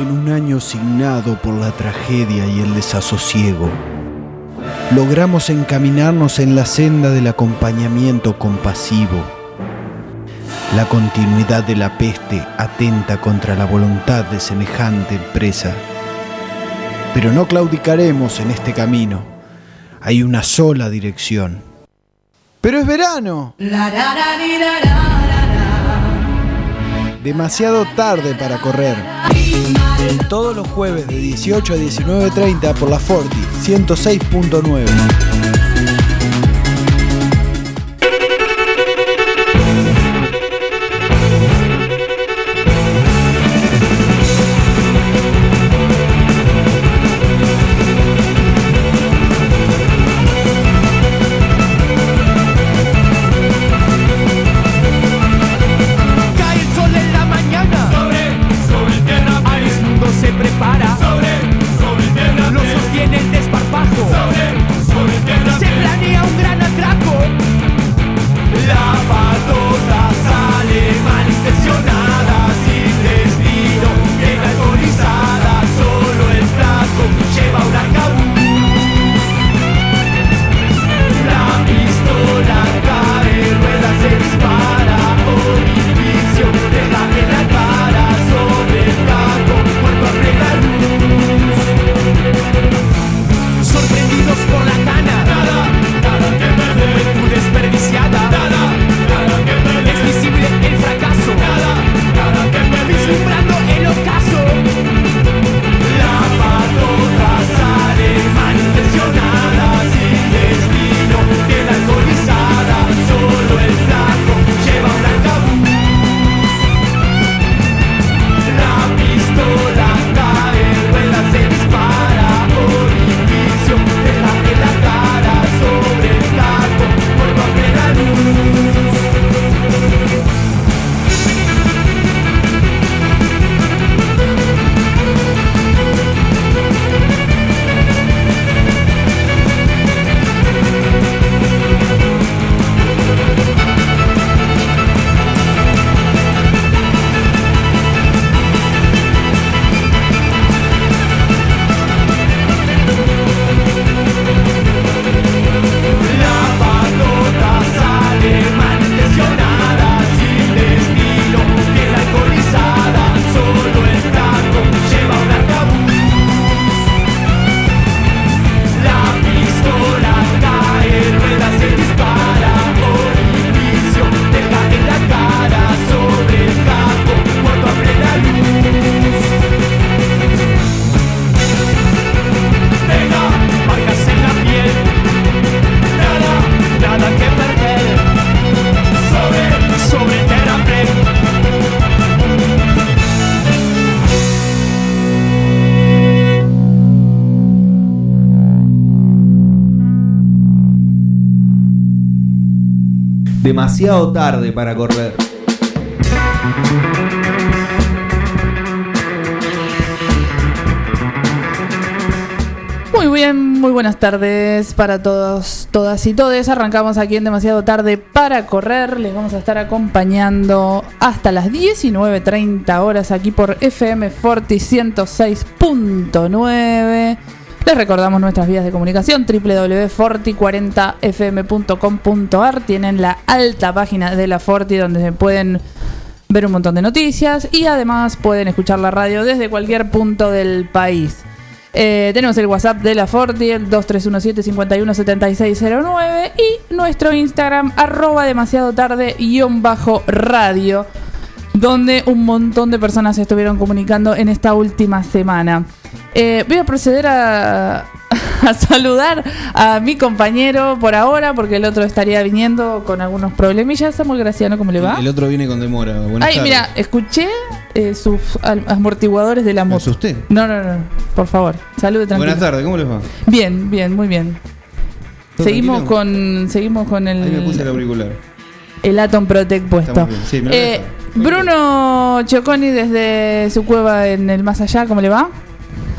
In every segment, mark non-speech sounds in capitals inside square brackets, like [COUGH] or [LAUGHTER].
en un año signado por la tragedia y el desasosiego, logramos encaminarnos en la senda del acompañamiento compasivo. La continuidad de la peste atenta contra la voluntad de semejante empresa. Pero no claudicaremos en este camino. Hay una sola dirección. Pero es verano. Demasiado tarde para correr. Todos los jueves de 18 a 19.30 por la Forti 106.9. Demasiado tarde para correr. Muy bien, muy buenas tardes para todos, todas y todes. Arrancamos aquí en demasiado tarde para correr. Les vamos a estar acompañando hasta las 19.30 horas aquí por FM Forti 106.9. Les recordamos nuestras vías de comunicación www.forti40fm.com.ar. Tienen la alta página de la Forti donde se pueden ver un montón de noticias y además pueden escuchar la radio desde cualquier punto del país. Eh, tenemos el WhatsApp de la Forti, el 2317-517609 y nuestro Instagram, arroba demasiado tarde guion bajo radio, donde un montón de personas estuvieron comunicando en esta última semana. Eh, voy a proceder a, a saludar a mi compañero por ahora, porque el otro estaría viniendo con algunos problemillas. Samuel Graciano, ¿cómo le va? El otro viene con demora. Buenas Ay, tardes. mira, escuché eh, sus amortiguadores de la Me moto. asusté. No, no, no, por favor, salude tranquilo. Buenas tardes, ¿cómo les va? Bien, bien, muy bien. ¿Todo Seguimos tranquilo? con seguimos con Ahí me puse el el, auricular. el Atom Protect puesto. Sí, me lo Eh. Bruno Choconi desde su cueva en el más allá, ¿cómo le va?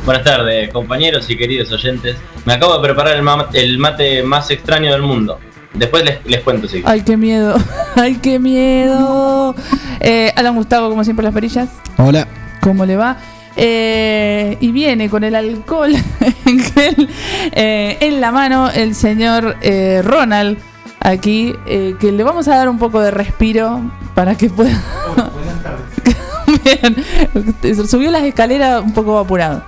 Buenas tardes, compañeros y queridos oyentes. Me acabo de preparar el, ma- el mate más extraño del mundo. Después les, les cuento si. Ay, qué miedo. [LAUGHS] Ay, qué miedo. Eh, Alan Gustavo, como siempre, las perillas. Hola. ¿Cómo le va? Eh, y viene con el alcohol [LAUGHS] en gel, eh, en la mano el señor eh, Ronald aquí, eh, que le vamos a dar un poco de respiro para que pueda... [LAUGHS] Bien. Subió las escaleras un poco apurado.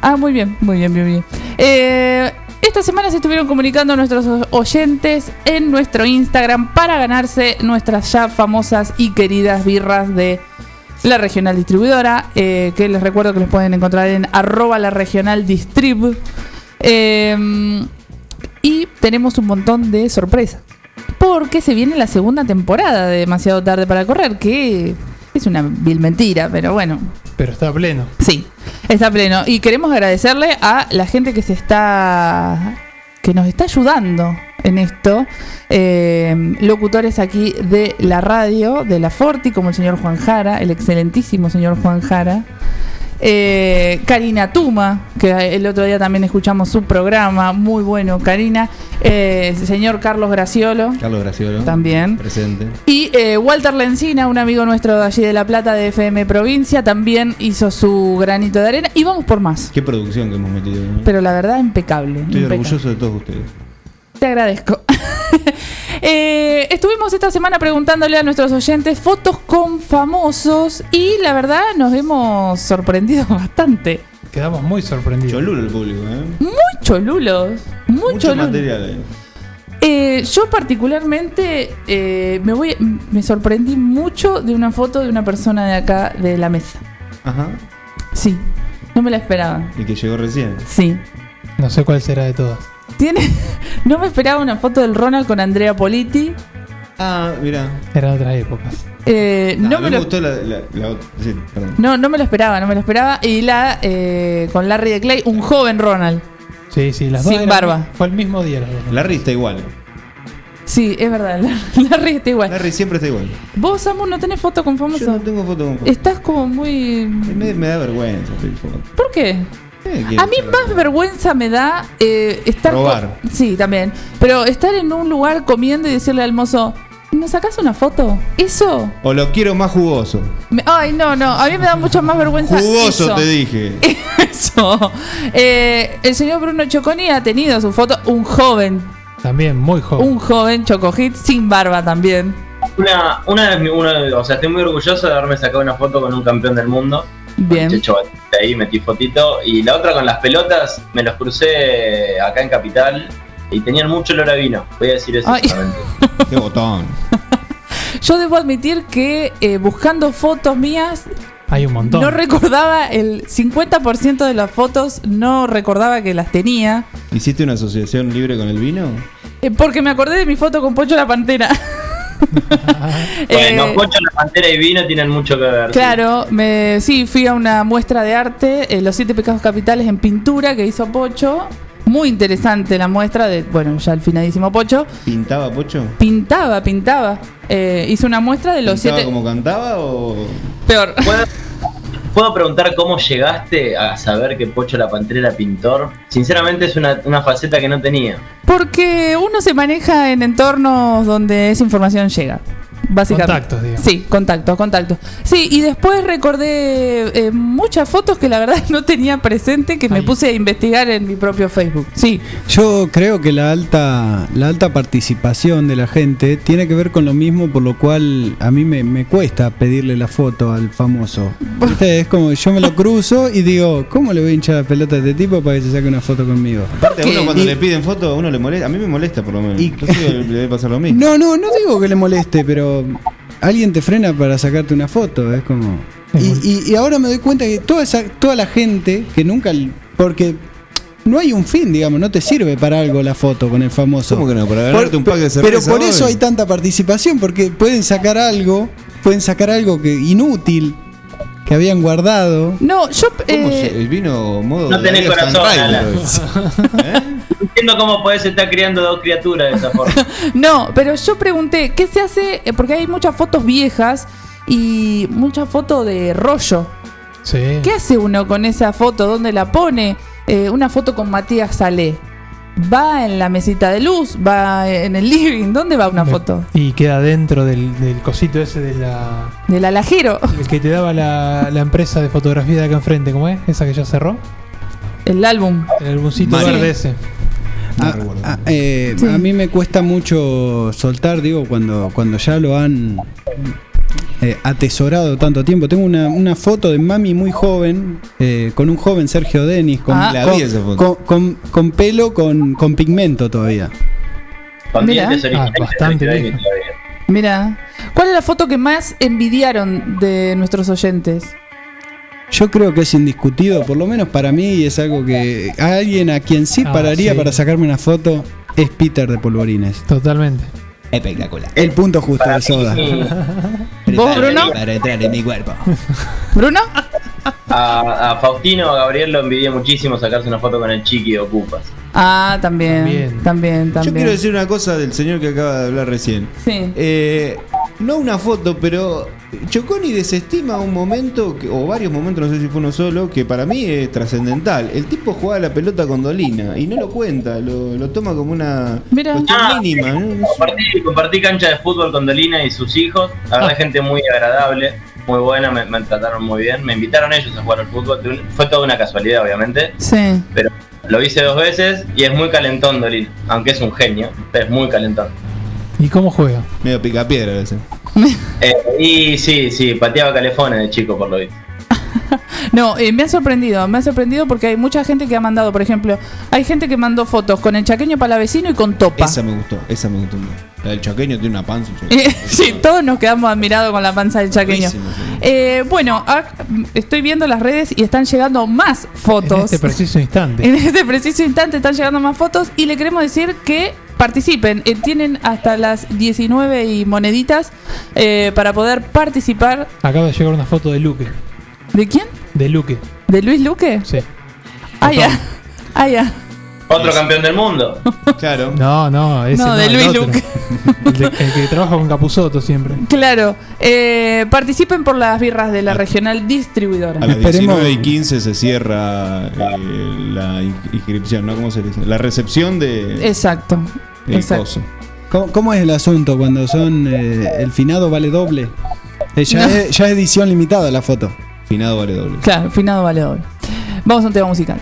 Ah, muy bien, muy bien, muy bien. Eh, esta semana se estuvieron comunicando nuestros oyentes en nuestro Instagram para ganarse nuestras ya famosas y queridas birras de la regional distribuidora, eh, que les recuerdo que los pueden encontrar en arroba la regional. Eh, y tenemos un montón de sorpresas. Porque se viene la segunda temporada de Demasiado Tarde para Correr, que es una vil mentira, pero bueno, Pero está pleno. Sí, está pleno. Y queremos agradecerle a la gente que se está. que nos está ayudando en esto. Eh, locutores aquí de la radio, de la Forti, como el señor Juan Jara, el excelentísimo señor Juan Jara. Eh, Karina Tuma, que el otro día también escuchamos su programa, muy bueno, Karina. Eh, señor Carlos Graciolo, Carlos Graciolo. también. Presente. Y eh, Walter Lencina, un amigo nuestro de allí de La Plata, de FM Provincia, también hizo su granito de arena. Y vamos por más. Qué producción que hemos metido. ¿no? Pero la verdad, impecable. Estoy impecable. orgulloso de todos ustedes. Te agradezco. [LAUGHS] Eh, estuvimos esta semana preguntándole a nuestros oyentes fotos con famosos y la verdad nos hemos sorprendido [LAUGHS] bastante. Quedamos muy sorprendidos. Cholulo el público, ¿eh? Muy cholulos. Muy Mucho cholulos. material ahí. Eh, yo particularmente eh, me voy, me sorprendí mucho de una foto de una persona de acá de la mesa. Ajá. Sí, no me la esperaba. Y que llegó recién. Sí. No sé cuál será de todas. Tiene, [LAUGHS] no me esperaba una foto del Ronald con Andrea Politi. Ah, mira. Eran otras épocas. Eh, No, no, me me lo, gustó la, la, la otra. Sí, perdón. no, no me lo esperaba, no me lo esperaba. Y la eh, con Larry de Clay, un joven Ronald. Sí, sí, las dos. Sin eran- barba. Fue el mismo día las dos. Larry está igual. Sí, es verdad, [LAUGHS] Larry está igual. Larry siempre está igual. Vos, Samu, no tenés foto con famoso. Yo no tengo foto con foto. Estás como muy. Me, me da vergüenza foto. ¿Por qué? A mí más vergüenza me da eh, estar. Robar. Sí, también. Pero estar en un lugar comiendo y decirle al mozo, ¿nos sacás una foto? Eso. O lo quiero más jugoso. me- Ay, no, no. A mí me da mucho más vergüenza. Jugoso eso. te dije. [LAUGHS] Eso. Eh, el señor Bruno Choconi ha tenido su foto. Un joven. También muy joven. Un joven Chocohit sin barba también. Una, una de- o sea, estoy muy orgulloso de haberme sacado una foto con un campeón del mundo. Bien. Checho Batista ahí metí fotito. Y la otra con las pelotas, me los crucé acá en Capital y tenían mucho olor a vino. Voy a decir eso. Qué botón. [LAUGHS] Yo debo admitir que eh, buscando fotos mías Hay un montón. no recordaba el 50% de las fotos, no recordaba que las tenía. ¿Hiciste una asociación libre con el vino? Eh, porque me acordé de mi foto con Pocho la Pantera. [LAUGHS] [LAUGHS] Bueno, Eh, Pocho, la pantera y vino tienen mucho que ver. sí. Claro, me, sí, fui a una muestra de arte, eh, Los Siete Pecados Capitales en pintura que hizo Pocho. Muy interesante la muestra de, bueno, ya el finadísimo Pocho. ¿Pintaba Pocho? Pintaba, pintaba. Eh, hizo una muestra de los ¿Pintaba siete. como cantaba o.? Peor. ¿Puedo, preguntar cómo llegaste a saber que Pocho la Pantera era pintor? Sinceramente es una, una faceta que no tenía. Porque uno se maneja en entornos donde esa información llega. Básicamente. Contactos, digamos. Sí, contactos, contactos. Sí, y después recordé eh, muchas fotos que la verdad [LAUGHS] no tenía presente que me puse a investigar en mi propio Facebook. Sí, Yo creo que la alta, la alta participación de la gente tiene que ver con lo mismo, por lo cual a mí me, me cuesta pedirle la foto al famoso. [LAUGHS] ¿Viste? Es como yo me lo cruzo y digo, ¿cómo le voy a hinchar la pelota a este tipo para que se saque una foto conmigo? Aparte, uno cuando Y- le piden foto, a uno le molesta. A mí me molesta por lo menos. Y- Entonces le debe pasar lo mismo. [LAUGHS] No, no, no digo que le moleste, pero alguien te frena para sacarte una foto, es como... Y, y- y ahora me doy cuenta que toda, esa, toda la gente que nunca... Porque no hay un fin, digamos, no te sirve para algo la foto con el famoso. ¿Cómo que no? Para Por- ganarte un pack de cerveza. pero por eso hoy. hay tanta participación, porque pueden sacar algo, pueden sacar algo que inútil que habían guardado. no, yo. ¿Cómo eh, se- vino modo. No tenés corazón. [LAUGHS] ¿Eh? No entiendo cómo podés estar criando dos criaturas de esa forma. [LAUGHS] No, pero yo pregunté, ¿qué se hace? Eh, Porque hay muchas fotos viejas y muchas fotos de rollo. Sí. ¿Qué hace uno con esa foto? ¿Dónde la pone? Eh, una foto con Matías Salé. Va en la mesita de luz, va en el living. ¿Dónde va una foto? Y queda dentro del, del cosito ese de la. Del alajero. [LAUGHS] El que te daba la, la empresa de fotografía de acá enfrente, ¿cómo es? Esa que ya cerró. El álbum. El álbumcito verde ese. A, a- eh, Sí. a mí me cuesta mucho soltar, digo, cuando, cuando ya lo han eh, atesorado tanto tiempo. Tengo una, una foto de mami muy joven, eh, con un joven Sergio Denis, con, Ah. Con, pelo, con, con pigmento todavía. Con Mira. Ah, bastante. Mira. ¿Cuál es la foto que más envidiaron de nuestros oyentes? Yo creo que es indiscutido, por lo menos para mí, y es algo que alguien a quien sí Ah, pararía sí. para sacarme una foto es Peter de Polvorines. Totalmente. Espectacular. El punto justo de soda. [LAUGHS] ¿Vos, Bruno? Para entrar en mi cuerpo. [LAUGHS] ¿Bruno? [LAUGHS] A, a Faustino, a Gabriel lo envidié muchísimo sacarse una foto con el chiqui de Ocupas. Ah, también. También, También. también. Yo quiero decir una cosa del señor que acaba de hablar recién. Sí. Eh, no una foto, pero Choconi desestima un momento, que- o varios momentos, no sé si fue uno solo, que para mí es trascendental. El tipo jugaba la pelota con Dolina y no lo cuenta, lo, lo toma como una Mira. cuestión Ah, mínima. ¿no? Compartí, compartí cancha de fútbol con Dolina y sus hijos. La verdad, Ah. gente muy agradable, muy buena, me, me trataron muy bien. Me invitaron ellos a jugar al fútbol. Fue toda una casualidad, obviamente. Sí. Pero lo hice dos veces y es muy calentón Dolina. Aunque es un genio, es muy calentón. ¿Y cómo juega? Medio pica piedra a veces. [LAUGHS] Eh, y sí, sí, pateaba calefones de chico, por lo visto. [LAUGHS] No, eh, me ha sorprendido, me ha sorprendido porque hay mucha gente que ha mandado, por ejemplo, hay gente que mandó fotos con el chaqueño palavecino y con topa. Esa me gustó, esa me gustó. La del chaqueño tiene una panza. [LAUGHS] Eh, sí, todos nos quedamos admirados con la panza del chaqueño. Buenísimo, sí. Eh, bueno, ac- estoy viendo las redes y están llegando más En fotos. este preciso instante. En este preciso instante están llegando más fotos y le queremos decir que participen. Eh, tienen hasta las 19 y moneditas eh, para poder participar. Acaba de llegar una foto de Luque. ¿De quién? De Luque, ¿De Luis Luque? sí. Ah, ya. Ah, ya. Otro campeón del mundo. [LAUGHS] Claro. No, no, ese No, no, de el Luis otro. Luque. [LAUGHS] El, de- el que trabaja con Capuzoto siempre. Claro. Eh, participen por las birras de la regional distribuidora. A las Esperemos- 19 y 15 se cierra eh, la in- inscripción, ¿no? ¿Cómo se dice? La recepción de Exacto. El Exacto. coso. ¿Cómo, cómo es el asunto cuando son eh, el finado vale doble? Eh, ya, No. es, ya es edición limitada la foto. Finado vale doble. Claro, finado vale doble. Vamos a un tema musical.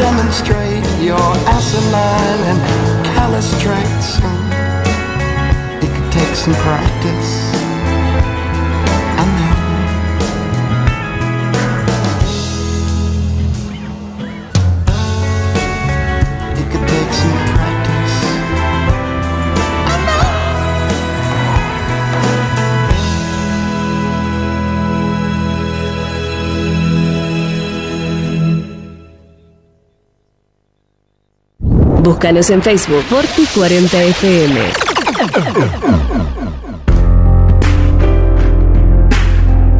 Demonstrate your asinine and callous traits. It could take some practice. Búscanos en Facebook Forti 40 FM.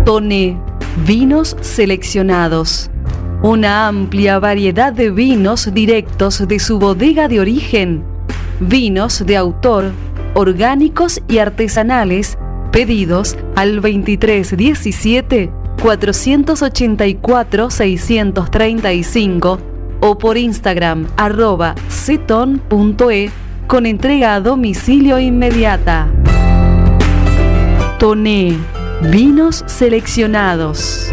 Tone, vinos seleccionados. Una amplia variedad de vinos directos de su bodega de origen. Vinos de autor, orgánicos y artesanales, pedidos al 2317 484 635 o por Instagram arroba ceton.e con entrega a domicilio inmediata. Toné, vinos seleccionados.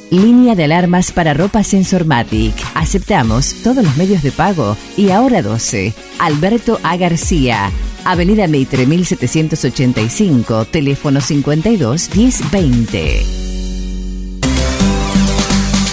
Línea de alarmas para ropa Sensormatic. Aceptamos todos los medios de pago y ahora 12. Alberto A. García. Avenida Meitre 1785, teléfono 52 1020.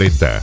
Preta.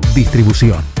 Distribución.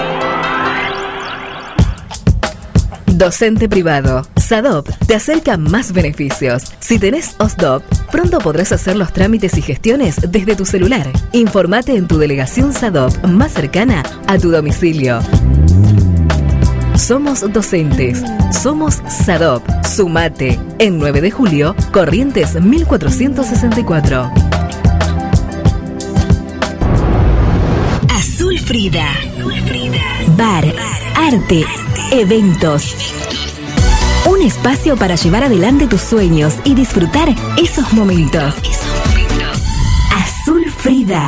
Docente privado. SADOP te acerca más beneficios. Si tenés OSDOP, pronto podrás hacer los trámites y gestiones desde tu celular. Informate en tu delegación SADOP más cercana a tu domicilio. Somos docentes. Somos SADOP. Sumate. En 9 de julio, Corrientes 1464. Azul Frida. Bar, arte, eventos. Un espacio para llevar adelante tus sueños y disfrutar esos momentos. Azul Frida.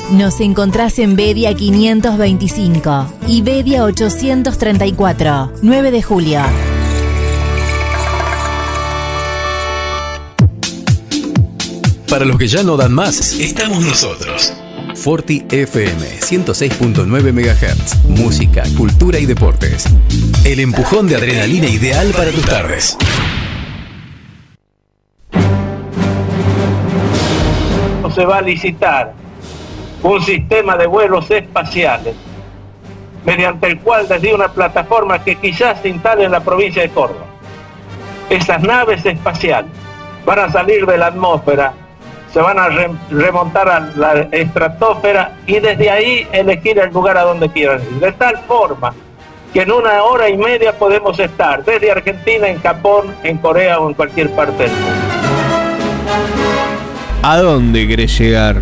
Nos encontrás en Bedia 525 y Bedia 834, 9 de julio. Para los que ya no dan más, estamos nosotros. Forti FM 106.9 MHz. Música, cultura y deportes. El empujón de adrenalina ideal para tus tardes. se va a licitar un sistema de vuelos espaciales mediante el cual desde una plataforma que quizás se instale en la provincia de Córdoba. Esas naves espaciales van a salir de la atmósfera, se van a re- remontar a la estratosfera y desde ahí elegir el lugar a donde quieran ir. De tal forma que en una hora y media podemos estar desde Argentina, en Japón, en Corea o en cualquier parte del mundo. ¿A dónde querés llegar?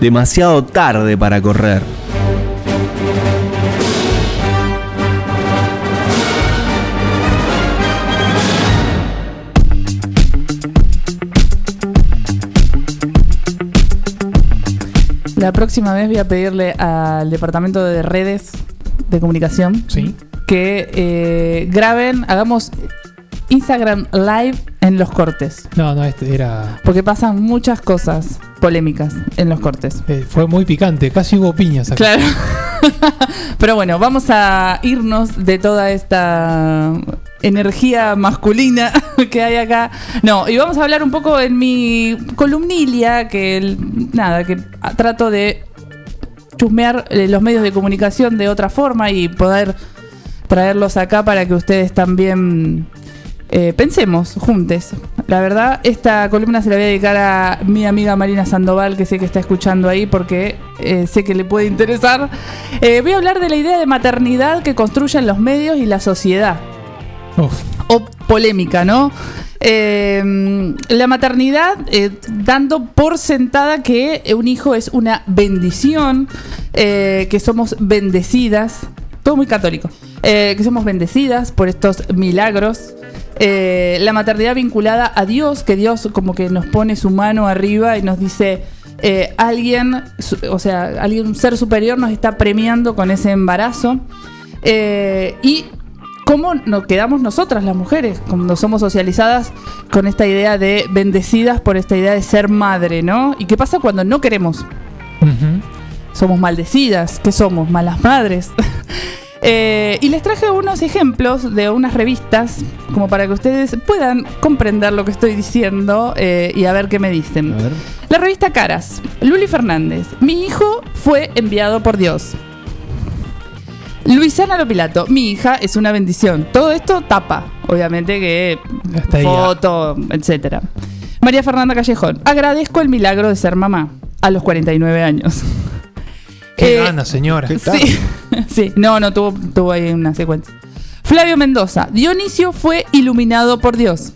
Demasiado tarde para correr. La próxima vez voy a pedirle al departamento de redes de comunicación que eh, graben, hagamos Instagram Live en los cortes. No, no, este era. Porque pasan muchas cosas polémicas en los cortes. eh, fue muy picante, casi hubo piñas acá. Claro. [LAUGHS] Pero bueno, vamos a irnos de toda esta energía masculina [LAUGHS] que hay acá. No, y vamos a hablar un poco en mi columnilia, que nada, que trato de chusmear eh, los medios de comunicación de otra forma y poder traerlos acá para que ustedes también eh, pensemos juntos. La verdad, esta columna se la voy a dedicar a mi amiga Marina Sandoval, que sé que está escuchando ahí porque eh, sé que le puede interesar. Eh, voy a hablar de la idea de maternidad que construyen los medios y la sociedad. O polémica, ¿no? La maternidad, dando por sentada que un hijo es una bendición, que somos bendecidas, todo muy católico, eh, que somos bendecidas por estos milagros. Eh, la maternidad vinculada a Dios, que Dios como que nos pone su mano arriba y nos dice, eh, alguien, o sea, alguien, un ser superior nos está premiando con ese embarazo. Y cómo nos quedamos nosotras las mujeres cuando somos socializadas con esta idea de bendecidas por esta idea de ser madre, ¿no? ¿Y qué pasa cuando no queremos somos maldecidas, que somos malas madres. [LAUGHS] Eh, y les traje unos ejemplos de unas revistas, como para que ustedes puedan comprender lo que estoy diciendo eh, y a ver qué me dicen. La revista Caras, Luli Fernández. Mi hijo fue enviado por Dios. Luisana Lopilato, mi hija es una bendición. Todo esto tapa, obviamente que Hasta ahí, foto, etcétera. María Fernanda Callejón, agradezco el milagro de ser mamá a los 49 años. [LAUGHS] Qué Eh, gana, señora. Sí, [LAUGHS] sí, no, no, tuvo, tuvo ahí una secuencia. Flavio Mendoza, Dionisio fue iluminado por Dios.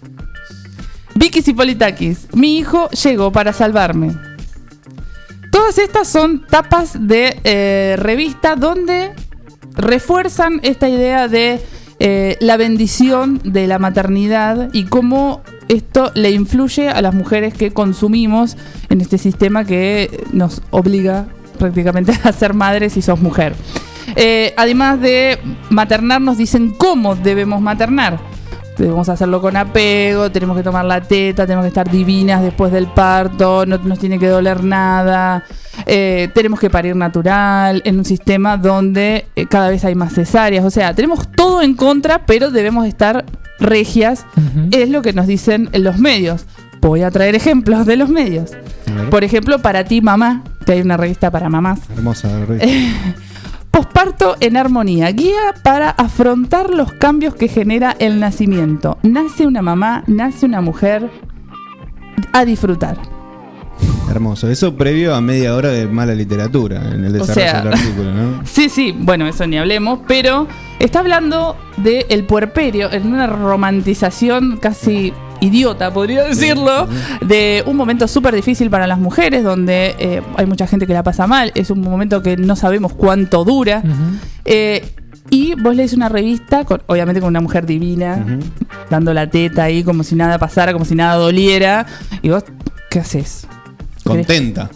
Vicky Cipolitakis, mi hijo llegó para salvarme. Todas estas son tapas de eh, revista donde refuerzan esta idea de eh, la bendición de la maternidad y cómo esto le influye a las mujeres que consumimos en este sistema que nos obliga prácticamente [LAUGHS] a ser madres si sos mujer. Eh, además de maternar, nos dicen cómo debemos maternar. Debemos hacerlo con apego, tenemos que tomar la teta, tenemos que estar divinas después del parto, no nos tiene que doler nada, eh, tenemos que parir natural, en un sistema donde eh, cada vez hay más cesáreas. O sea, tenemos todo en contra, pero debemos estar regias, es lo que nos dicen en los medios. Voy a traer ejemplos de los medios. Por ejemplo, para ti, mamá, que hay una revista para mamás. Hermosa revista. [LAUGHS] Posparto en armonía, guía para afrontar los cambios que genera el nacimiento. Nace una mamá, nace una mujer a disfrutar. Hermoso. Eso previo a media hora de mala literatura en el O desarrollo sea, del artículo, ¿no? [LAUGHS] Sí, sí, bueno, eso ni hablemos, pero está hablando del el puerperio en una romantización casi idiota, podría decirlo, de un momento súper difícil para las mujeres, donde eh, hay mucha gente que la pasa mal, es un momento que no sabemos cuánto dura. Eh, y vos lees una revista, con, obviamente con una mujer divina, dando la teta ahí como si nada pasara, como si nada doliera, y vos, ¿qué haces? Contenta.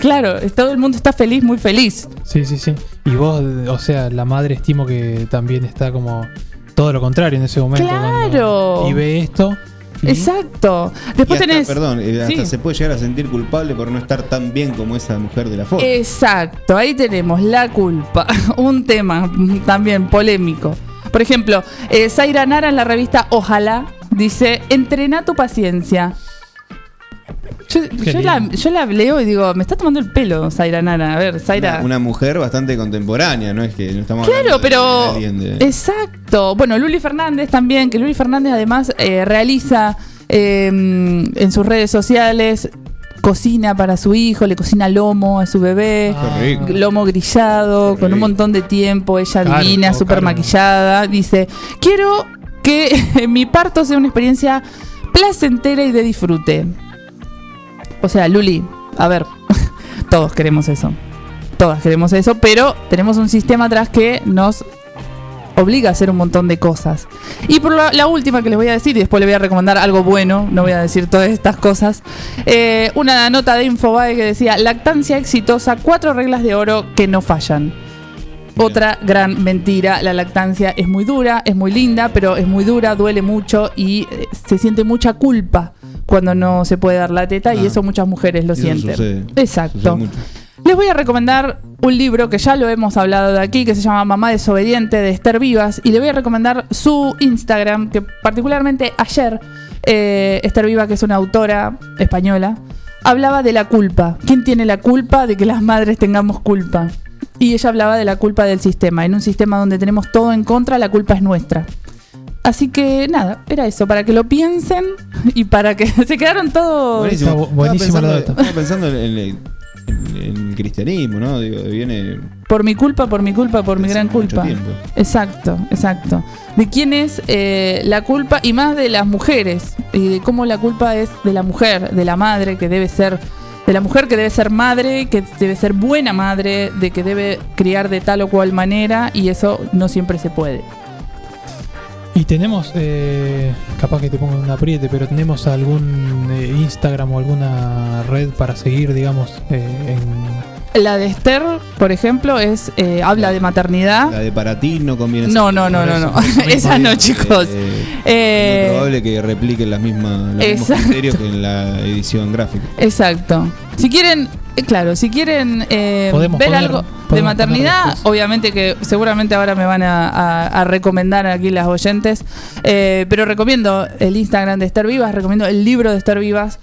Claro, todo el mundo está feliz, muy feliz. Sí, sí, sí. Y vos, o sea, la madre estimo que también está como todo lo contrario en ese momento. Claro. y ve esto. Exacto. Después hasta, tenés. Perdón, eh, hasta Sí. se puede llegar a sentir culpable por no estar tan bien como esa mujer de la foto. Exacto, ahí tenemos la culpa. [LAUGHS] Un tema también polémico. Por ejemplo, eh, Zaira Nara en la revista Ojalá dice: Entrena tu paciencia. Yo, la, yo la leo y digo, me está tomando el pelo, Zaira Nara. A ver, Zaira. Una, una mujer bastante contemporánea, no es que no estamos Claro, pero. de alguien de- Exacto. Bueno, Luli Fernández también, que Luli Fernández además eh, realiza eh, en sus redes sociales. Cocina para su hijo, le cocina lomo a su bebé, rico. lomo grillado, con un montón de tiempo, ella divina, súper maquillada. Dice, quiero que [LAUGHS] mi parto sea una experiencia placentera y de disfrute. O sea, Luli, a ver, [LAUGHS] todos queremos eso. Todas queremos eso, pero tenemos un sistema atrás que nos obliga a hacer un montón de cosas. Y por la, la última que les voy a decir, y después les voy a recomendar algo bueno, no voy a decir todas estas cosas, eh, una nota de Infobae que decía, lactancia exitosa, cuatro reglas de oro que no fallan. Otra gran mentira, la lactancia es muy dura, es muy linda, pero es muy dura, duele mucho y eh, se siente mucha culpa cuando no se puede dar la teta y eso muchas mujeres lo sienten. sucede. Exacto. Sucede. Les voy a recomendar un libro que ya lo hemos hablado de aquí, que se llama Mamá desobediente de Esther Vivas, y le voy a recomendar su Instagram, que particularmente ayer eh, Esther Vivas, que es una autora española, hablaba de la culpa. ¿Quién tiene la culpa de que las madres tengamos culpa? Y ella hablaba de la culpa del sistema. En un sistema donde tenemos todo en contra, la culpa es nuestra. Así que nada, era eso, para que lo piensen y para que [LAUGHS] se quedaron todos... Buenísimo. Está bu- Estaba buenísima la pensando, data. estaba pensando en, el, en el cristianismo, ¿no? Digo, viene Por mi culpa, por mi culpa, por mi gran mucho culpa. tiempo. Exacto, exacto. De quién es eh, la culpa y más de las mujeres. Y de cómo la culpa es de la mujer, de la madre que debe ser. De la mujer que debe ser madre, que debe ser buena madre, de que debe criar de tal o cual manera y eso no siempre se puede. Y tenemos, eh, capaz que te pongo en un apriete, pero tenemos algún eh, Instagram o alguna red para seguir, digamos, eh, La de Esther, por ejemplo, es eh, habla de maternidad. La de para ti no conviene. No, no, no, no, no. [LAUGHS] Esa no, chicos. Eh, Eh, es muy probable que repliquen las mismas, los mismos criterios que en la edición gráfica. Exacto. Si quieren, eh, claro, si quieren eh, Podemos ver algo de maternidad, obviamente que seguramente ahora me van a, a- a recomendar aquí las oyentes, eh, pero recomiendo el Instagram de Esther Vivas, recomiendo el libro de Esther Vivas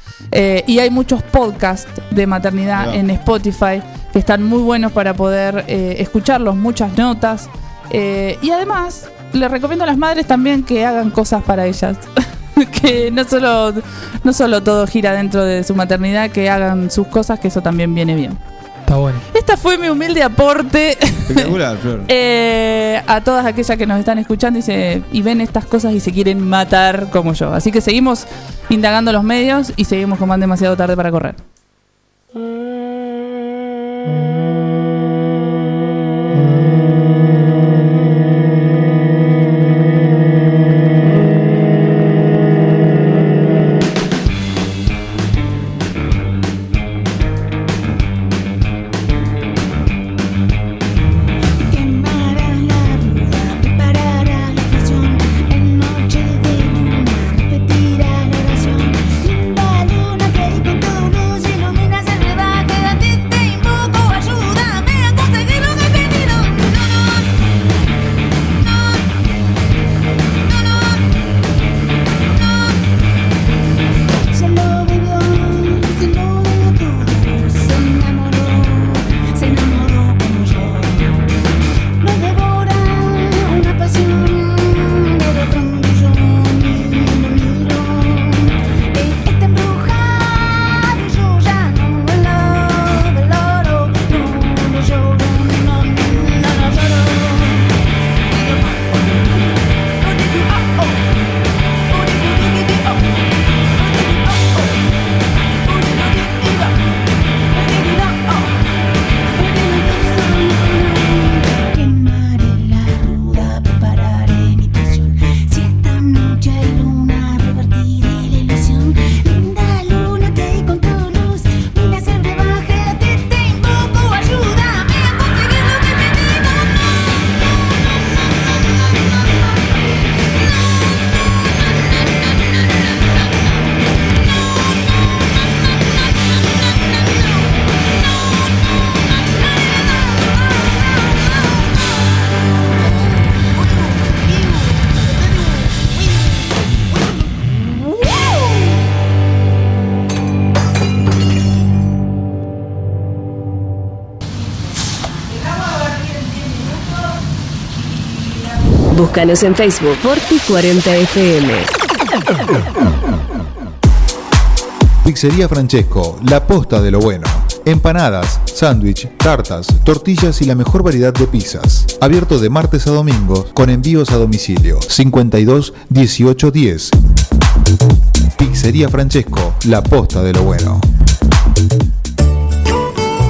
y hay muchos podcasts de maternidad en Spotify que están muy buenos para poder escucharlos, muchas notas eh, y además les recomiendo a las madres también que hagan cosas para ellas. [LAUGHS] [LAUGHS] que no solo, no solo todo gira dentro de su maternidad, que hagan sus cosas, que eso también viene bien. Está bueno. Esta fue mi humilde aporte Espectacular, [LAUGHS] Flor. eh, a todas aquellas que nos están escuchando y, se, y ven estas cosas y se quieren matar como yo. Así que seguimos indagando los medios y seguimos con Van demasiado tarde para correr. Búscanos en Facebook Forti40FM. Pizzería Francesco, la posta de lo bueno. Empanadas, sándwich, tartas, tortillas y la mejor variedad de pizzas. Abierto de martes a domingo con envíos a domicilio. 52 18 10. Pizzería Francesco, la posta de lo bueno.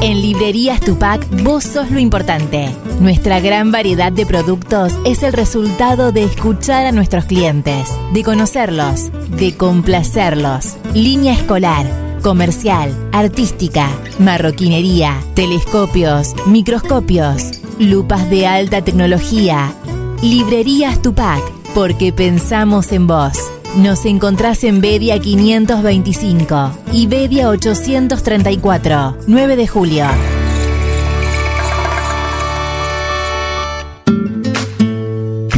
En Librerías Tupac, vos sos lo importante. Nuestra gran variedad de productos es el resultado de escuchar a nuestros clientes, de conocerlos, de complacerlos. Línea escolar, comercial, artística, marroquinería, telescopios, microscopios, lupas de alta tecnología. Librerías Tupac, porque pensamos en vos. Nos encontrás en Bedia 525 y Bedia 834, 9 de julio.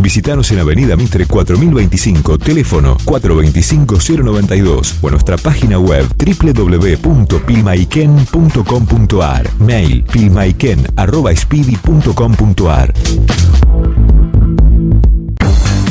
Visítanos en Avenida Mitre 4025, teléfono 425-092 o nuestra página web www.pilmaiken.com.ar, mail pilmaiken.speedy.com.ar.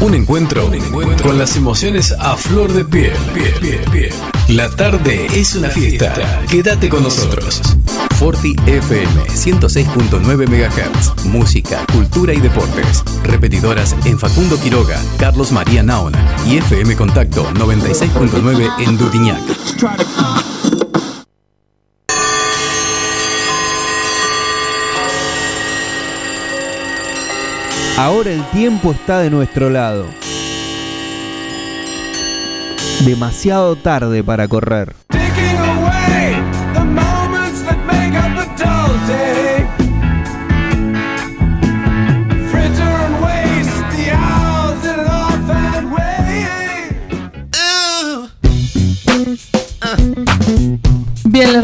Un encuentro, con las emociones a flor de piel. La tarde es una fiesta. Quédate con nosotros. Forti FM 106.9 MHz. Música, cultura y deportes. Repetidoras en Facundo Quiroga, Carlos María Naona y FM Contacto 96.9 en Dudiñac. Ahora el tiempo está de nuestro lado. Demasiado tarde para correr.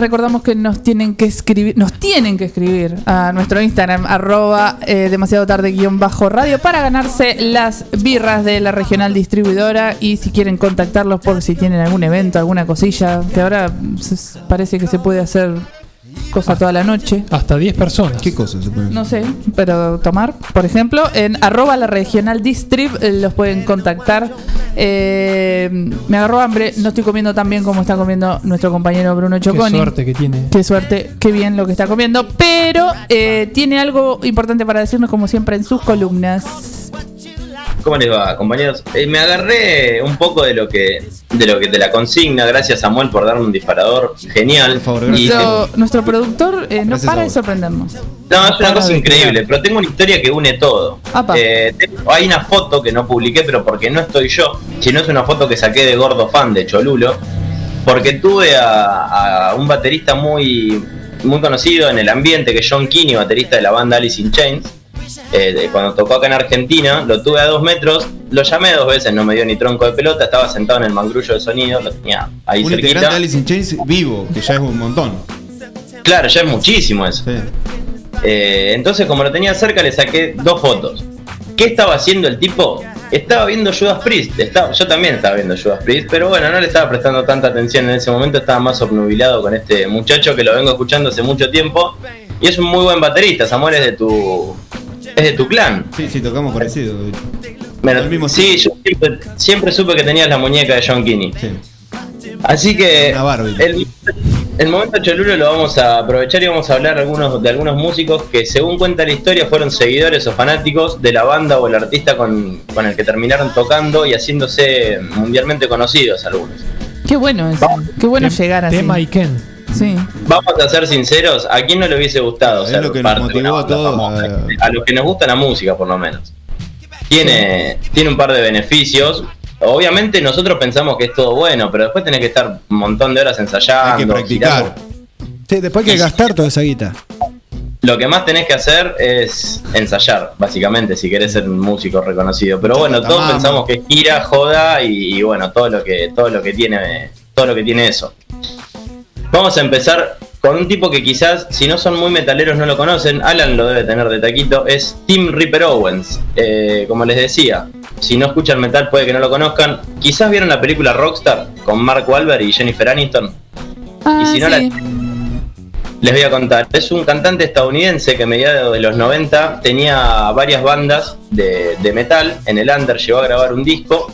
Recordamos que nos tienen que escribir, nos tienen que escribir a nuestro Instagram, arroba eh, demasiado tarde guion bajo radio, para ganarse las birras de la regional distribuidora y si quieren contactarlos por si tienen algún evento, alguna cosilla, que ahora parece que se puede hacer cosa toda la noche. Hasta 10 personas. ¿Qué cosas se pueden No sé, pero tomar, por ejemplo, en arroba la regional distrib eh, los pueden contactar. Eh, me agarró hambre, no estoy comiendo tan bien como está comiendo nuestro compañero Bruno Qué Choconi. suerte que tiene. Qué suerte, qué bien lo que está comiendo. Pero eh, tiene algo importante para decirnos, como siempre, en sus columnas. ¿Cómo les va, compañeros? Eh, me agarré un poco de lo que de lo que de la consigna, gracias Samuel por darme un disparador genial. Y- Nuestro, nuestro productor eh, no para de sorprendernos. No, es una cosa increíble, pero tengo una historia que une todo. Eh, tengo- hay una foto que no publiqué, pero porque no estoy yo, sino es una foto que saqué de Gordo Fan de Cholulo, porque tuve a, a un baterista muy, muy conocido en el ambiente, que es John Kinney, baterista de la banda Alice in Chains. Eh, cuando tocó acá en Argentina, lo tuve a dos metros, lo llamé dos veces, no me dio ni tronco de pelota, estaba sentado en el mangrullo de sonido, lo tenía ahí Un cerquita. integrante de Alice in Chains vivo, que ya es un montón. Claro, ya es muchísimo eso. Eh, entonces, como lo tenía cerca, le saqué dos fotos. ¿Qué estaba haciendo el tipo? Estaba viendo Judas Priest. Estaba- yo también estaba viendo Judas Priest, pero bueno, no le estaba prestando tanta atención en ese momento. Estaba más obnubilado con este muchacho que lo vengo escuchando hace mucho tiempo. Y es un muy buen baterista. Samuel es de tu. Es de tu clan. Sí, sí, tocamos parecido. Bueno, sí, yo siempre, siempre supe que tenías la muñeca de John Kinney. Así que el, el momento Cholulo lo vamos a aprovechar y vamos a hablar algunos, de algunos músicos que según cuenta la historia fueron seguidores o fanáticos de la banda o el artista con, con el que terminaron tocando y haciéndose mundialmente conocidos algunos. Qué bueno eso. Qué bueno llegar así. Tema y Ken. Sí. Vamos a ser sinceros, ¿a quién no le hubiese gustado ser lo que nos parte de una motivó a todos famosa? A los que nos gusta la música, por lo menos. Tiene, tiene un par de beneficios. Obviamente nosotros pensamos que es todo bueno, pero después tenés que estar un montón de horas ensayando. Hay que practicar. Sí, después hay que gastar toda esa guita. Lo que más tenés que hacer es ensayar, básicamente, si querés ser un músico reconocido. Pero bueno, todos Tamamo. pensamos que es gira, joda y, y bueno, todo lo que, todo lo que tiene, todo lo que tiene eso. Vamos a empezar con un tipo que quizás, si no son muy metaleros, no lo conocen. Alan lo debe tener de taquito. Es Tim Ripper Owens. Eh, como les decía, si no escuchan metal, puede que no lo conozcan. Quizás vieron la película Rockstar con Mark Wahlberg y Jennifer Aniston. Ah, y si no sí. la les voy a contar. Es un cantante estadounidense que a mediados de los 90 tenía varias bandas de, de metal. En el under llegó a grabar un disco,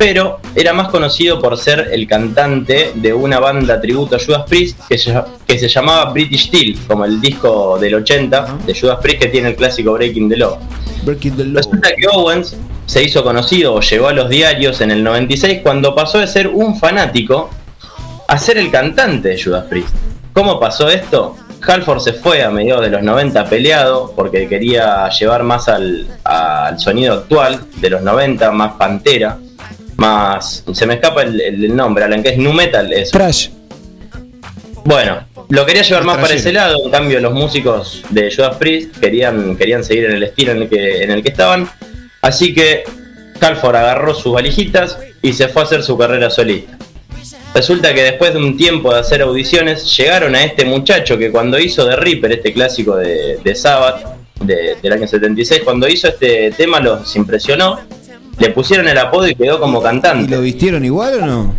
pero era más conocido por ser el cantante de una banda tributo a Judas Priest que se, que se llamaba British Steel, como el disco del 80 de Judas Priest que tiene el clásico Breaking the Law. Resulta que Owens se hizo conocido o llegó a los diarios en el 96 cuando pasó de ser un fanático a ser el cantante de Judas Priest. ¿Cómo pasó esto? Halford se fue a mediados de los 90 peleado porque quería llevar más al, al sonido actual de los 90, más pantera, más... Se me escapa el, nombre, Alan, que es nu metal. Eso. Trash. Bueno, lo quería llevar más para ese lado, en cambio los músicos de Judas Priest querían, querían seguir en el estilo en el, que, en el que estaban, así que Halford agarró sus valijitas y se fue a hacer su carrera solista. Resulta que después de un tiempo de hacer audiciones, llegaron a este muchacho que cuando hizo The Reaper, este clásico de, de Sabbath de- del año 76, cuando hizo este tema los impresionó, le pusieron el apodo y quedó como cantante. ¿Y lo vistieron igual o no?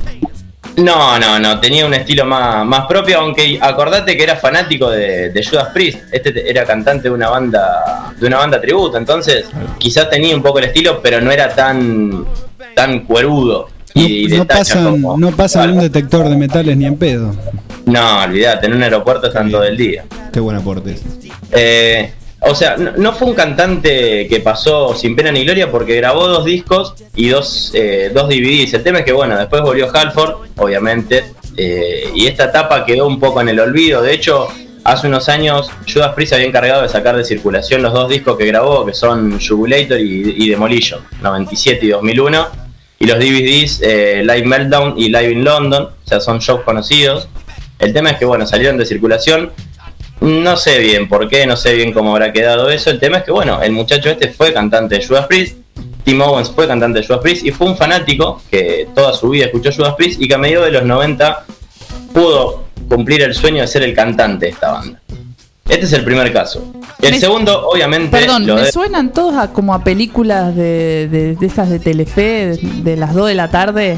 No, no, no, tenía un estilo más, más propio, aunque acordate que era fanático de, de Judas Priest, este te- era cantante de una banda, de una banda tributo, entonces quizás tenía un poco el estilo, pero no era tan, tan cuerudo. Y No tacha pasan, como- no pasan un detector de metales ni en pedo. No, olvidate, en un aeropuerto están todo el día. Qué buen aporte. Eh, o sea, no, fue un cantante que pasó sin pena ni gloria porque grabó dos discos y dos, eh, dos DVDs. El tema es que, bueno, después volvió Halford, obviamente, eh, y esta etapa quedó un poco en el olvido. De hecho, hace unos años Judas Priest había encargado de sacar de circulación los dos discos que grabó, que son Jubilator y, y Demolition, 97 y 2001. Y los DVDs eh, Live Meltdown y Live in London, o sea, son shows conocidos. El tema es que, bueno, salieron de circulación. No sé bien por qué, no sé bien cómo habrá quedado eso. El tema es que, bueno, el muchacho este fue cantante de Judas Priest. Tim Owens fue cantante de Judas Priest y fue un fanático que toda su vida escuchó Judas Priest y que a mediados de los 90 pudo cumplir el sueño de ser el cantante de esta banda. Este es el primer caso. El Me- segundo, obviamente, Perdón, lo me de- suenan todos a, como a películas de, de, de esas de Telefe, de, de las 2 de la tarde.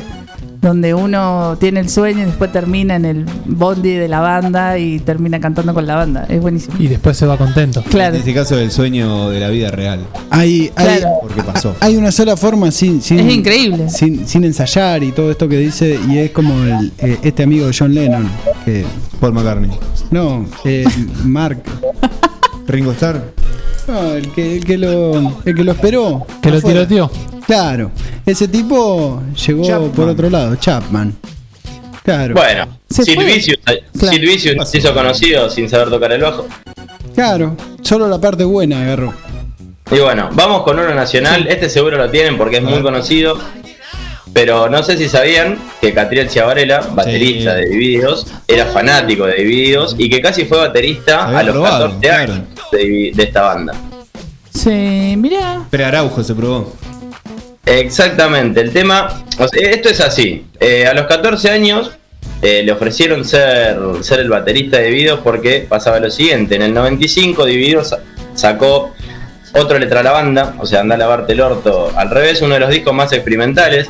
Donde uno tiene el sueño y después termina en el bondi de la banda y termina cantando con la banda. Es buenísimo. Y después se va contento. Claro. En este caso, el sueño de la vida real. Hay, hay, Claro. Porque pasó. hay una sola forma sin, sin, Es increíble. Sin, sin ensayar y todo esto que dice, y es como el, eh, este amigo de John Lennon, que Paul McCartney. no, eh, Mark, [LAUGHS] Ringo Starr. no, el que, el que lo, el que lo esperó, Que lo tiroteó. Claro, ese tipo llegó Chapman. por otro lado, Chapman. Claro, Bueno, fue. Vicious, Claro. Se hizo conocido sin saber tocar el bajo. claro, solo la parte buena agarró. Y bueno, vamos con uno nacional. Este seguro lo tienen porque es muy conocido. Pero no sé si sabían que Catriel Ciavarela, baterista Sí. de Divididos, era fanático de Divididos y que casi fue baterista Había a los probado, 14 claro. años de, de esta banda. Sí, mira. Pero Araujo se probó. Exactamente, el tema, esto es así, eh, a los 14 años eh, le ofrecieron ser, ser el baterista de Divididos porque pasaba lo siguiente, en el 95 Divididos sa- sacó otro letra a la banda, o sea, anda a lavarte el orto al revés, uno de los discos más experimentales.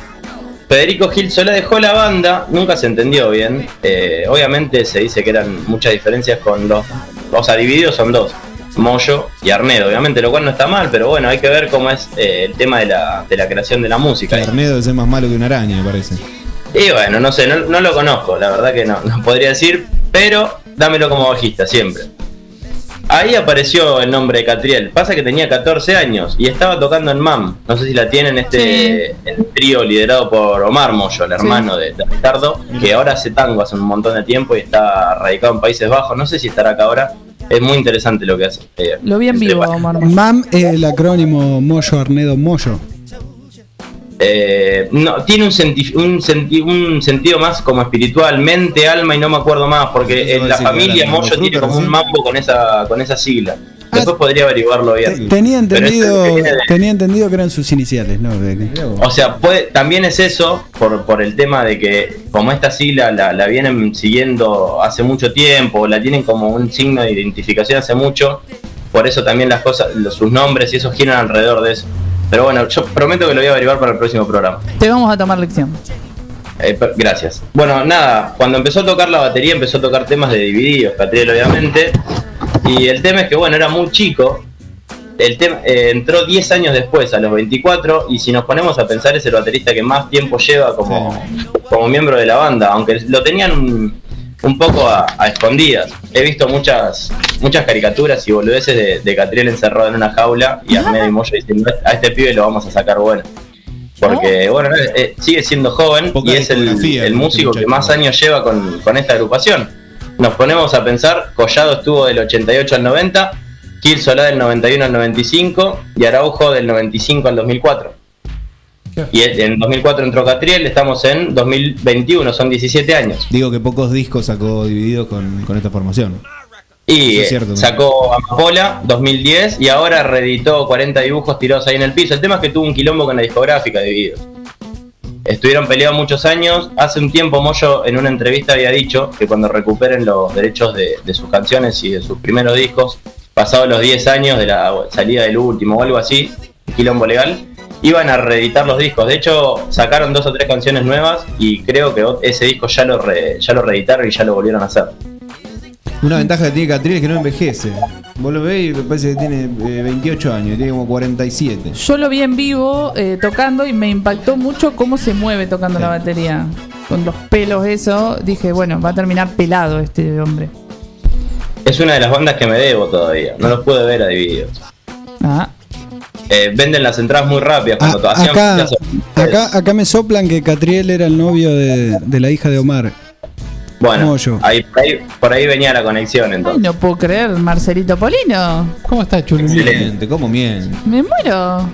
Federico Gil Solá dejó la banda, nunca se entendió bien, eh, obviamente se dice que eran muchas diferencias con los, o sea, Divididos son dos, Moyo y Arnedo, obviamente, lo cual no está mal, pero bueno, hay que ver cómo es eh, el tema de la, de la creación de la música. Arnedo es más malo que una araña, me parece. Y bueno, no sé, no, no lo conozco, la verdad que no, no podría decir, pero dámelo como bajista, siempre. Ahí apareció el nombre de Catriel. Pasa que tenía 14 años y estaba tocando en MAM. No sé si la tienen, este el trío liderado por Omar Moyo, el hermano de, de Ricardo, que ahora hace tango hace un montón de tiempo y está radicado en Países Bajos. No sé si estará acá ahora. Es muy interesante lo que hace. Eh, Lo vi en vivo, Omar. MAM es el acrónimo Moyo Arnedo Moyo. Eh, no, tiene un, senti- un, senti- un sentido más como espiritual, mente, alma y no me acuerdo más, porque en la familia Moyo tiene como un mambo con esa, con esa sigla. Después podría averiguarlo bien. Tenía es entendido, de- tenía entendido que eran sus iniciales, ¿no? O sea, puede, también es eso por, por el tema de que como esta sigla la, la vienen siguiendo hace mucho tiempo, la tienen como un signo de identificación hace mucho, por eso también las cosas, los- sus nombres y eso giran alrededor de eso. Pero bueno, yo prometo que lo voy a averiguar para el próximo programa. Te vamos a tomar lección. Eh, gracias. Bueno, nada, cuando empezó a tocar la batería empezó a tocar temas de Divididos, Catriel obviamente, y el tema es que bueno, era muy chico, el tema eh, entró 10 años después, a los 24, y si nos ponemos a pensar es el baterista que más tiempo lleva como, como miembro de la banda, aunque lo tenían un, poco a, a escondidas. He visto muchas muchas caricaturas y boludeces de, de Catriel encerrado en una jaula y Arnedo y Moyo diciendo a este pibe lo vamos a sacar bueno. Porque, bueno, eh, eh, sigue siendo joven Poca y es el, el músico que más años lleva con, con esta agrupación. Nos ponemos a pensar, Collado estuvo del 88 al 90, Gil Solá del 91 al 95 y Araujo del 95 al 2004. Y en 2004 entró Catriel, estamos en 2021, son 17 años. Digo que pocos discos sacó dividido con, con esta formación. Y es cierto, sacó Amapola 2010 y ahora reeditó 40 dibujos tirados ahí en el piso. El tema es que tuvo un quilombo con la discográfica de Divididos. Estuvieron peleados muchos años. Hace un tiempo Moyo en una entrevista había dicho que cuando recuperen los derechos de, de sus canciones y de sus primeros discos, pasados los 10 años de la salida del último o algo así, quilombo legal, iban a reeditar los discos. De hecho, sacaron dos o tres canciones nuevas y creo que ese disco ya lo, re- ya lo reeditaron y ya lo volvieron a hacer. Una ventaja que tiene Catriel es que no envejece. Vos lo veis y me parece que tiene eh, 28 años, tiene como 47. Yo lo vi en vivo eh, tocando y me impactó mucho cómo se mueve tocando la batería. Con los pelos, eso. Dije, bueno, va a terminar pelado este hombre. Es una de las bandas que me debo todavía. No los pude ver a Divididos. Ah. Eh, venden las entradas muy rápidas cuando to- hacían Acá, acá, acá me soplan que Catriel era el novio de, de la hija de Omar. Bueno, ahí, por ahí, por ahí venía la conexión Ay, entonces. no puedo creer, Marcelito Polino. ¿Cómo está Chululín? Excelente, ¿cómo miente? Me muero.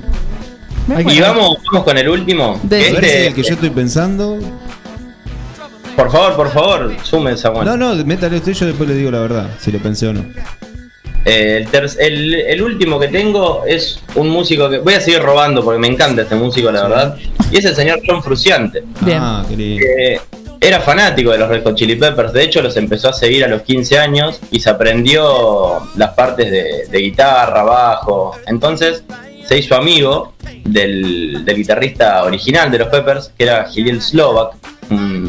Me Y muero. vamos, vamos con el último. De- si Este- el que yo estoy pensando. Por favor, por favor, sumen Samuel. No, no, métale usted, yo después le digo la verdad, si lo pensé o no. Eh, el, el- el último que tengo es un músico que. Voy a seguir robando porque me encanta este músico, la verdad. Y es el señor John Fruciante. Bien. Ah, que era fanático de los Red Hot Chili Peppers, de hecho los empezó a seguir a los 15 años y se aprendió las partes de, de guitarra, bajo, entonces se hizo amigo del, del guitarrista original de los Peppers, que era Giliel Slovak, un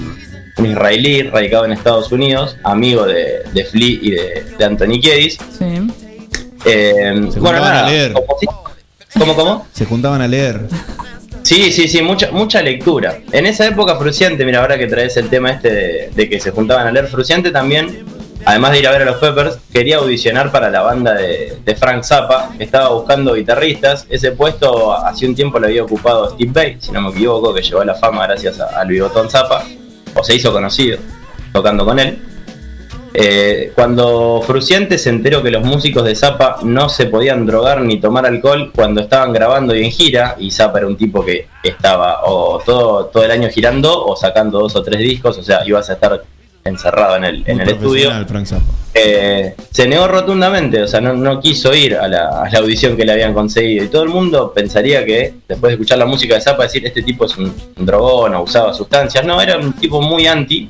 un israelí radicado en Estados Unidos, amigo de, de Flea y de, de Anthony Kiedis. Sí. Eh, bueno, nada, a leer. como si- ¿Cómo, cómo? Se juntaban a leer. Sí, sí, sí, mucha, mucha lectura. En esa época Fruciante, mira, ahora que traes el tema este de, de que se juntaban a leer, Fruciante también, además de ir a ver a los Peppers, quería audicionar para la banda de, de Frank Zappa, que estaba buscando guitarristas. Ese puesto hace un tiempo lo había ocupado Steve Vai, si no me equivoco, que llegó a la fama gracias a- al bigotón Zappa, o se hizo conocido tocando con él. Eh, cuando Fruciante se enteró que los músicos de Zappa no se podían drogar ni tomar alcohol cuando estaban grabando y en gira, y Zappa era un tipo que estaba o todo, todo el año girando o sacando dos o tres discos, o sea, ibas a estar encerrado en el, en el estudio, eh, se negó rotundamente, o sea, no, no quiso ir a la, a la audición que le habían conseguido. Y todo el mundo pensaría que, después de escuchar la música de Zappa, decir, este tipo es un, un drogón o usaba sustancias. No, era un tipo muy anti,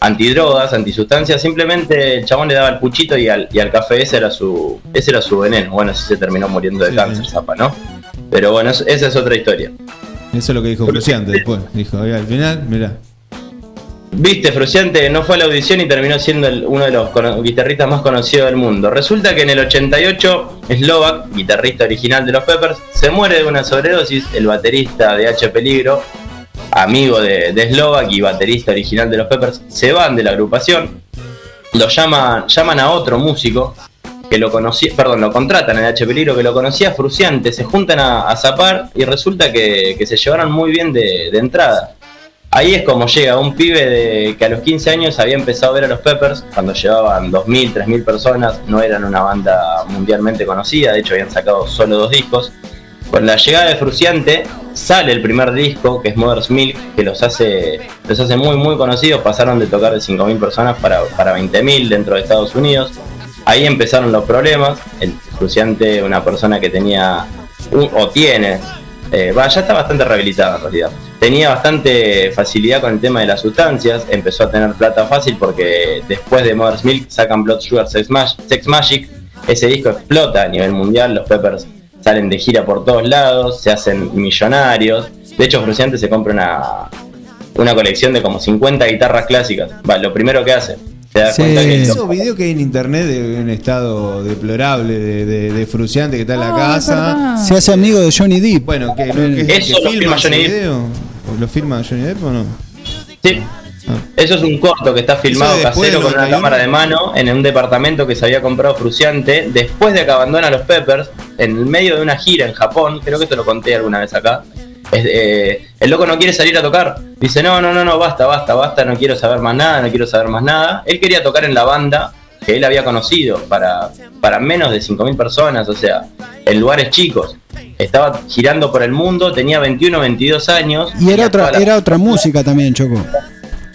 antidrogas, antisustancias. Simplemente el chabón le daba el puchito y al, y al café ese era su ese era su veneno. Bueno, así se terminó muriendo de cáncer Zappa, ¿no? Pero bueno, es- esa es otra historia. Eso es lo que dijo Fruciante después. Dijo, al final, mirá. Viste, Fruciante no fue a la audición y terminó siendo uno de los guitarristas más conocidos del mundo. Resulta que en el 88, Slovak, guitarrista original de los Peppers, se muere de una sobredosis. El baterista de H. Peligro, amigo de, Slovak y baterista original de los Peppers, se van de la agrupación. Lo llaman, llaman a otro músico que lo conocía, perdón, lo contratan en H. Peligro, que lo conocía Fruciante, se juntan a, zapar y resulta que, se llevaron muy bien de entrada. Ahí es como llega un pibe de, que a los 15 años había empezado a ver a los Peppers cuando llevaban 2.000, 3.000 personas, no eran una banda mundialmente conocida, de hecho habían sacado solo dos discos. Con la llegada de Fruciante sale el primer disco, que es Mother's Milk, que los hace, los hace muy muy conocidos, pasaron de tocar de 5.000 personas para, para 20.000 dentro de Estados Unidos. Ahí empezaron los problemas, el Fruciante, una persona que tenía, o tiene, eh, ya está bastante rehabilitada en realidad. Tenía bastante facilidad con el tema de las sustancias, empezó a tener plata fácil porque después de Mother's Milk sacan Blood Sugar Sex, Sex Magic, ese disco explota a nivel mundial, los Peppers salen de gira por todos lados, se hacen millonarios. De hecho, Fruciante se compra una, una colección de como 50 guitarras clásicas. Va, lo primero que hace. Que Esos videos que hay en internet de un estado deplorable de, de, de Fruciante que está en la casa. Se hace amigo de Johnny Depp. Bueno, que, lo, que, Eso que lo firma ese Johnny Depp. video. ¿O ¿Lo firma Johnny Depp o no? Sí. Eso es un corto que está filmado casero con una 91. cámara de mano en un departamento que se había comprado Fruciante después de que abandona los Peppers en el medio de una gira en Japón. Creo que esto lo conté alguna vez acá. Eh, el loco no quiere salir a tocar. Dice, no, no, no, no, basta, basta, basta, no quiero saber más nada, no quiero saber más nada. Él quería tocar en la banda que él había conocido para, para menos de 5.000 personas, o sea, en lugares chicos. Estaba girando por el mundo, tenía 21, 22 años. Y era otra, la- era otra música también, Choco.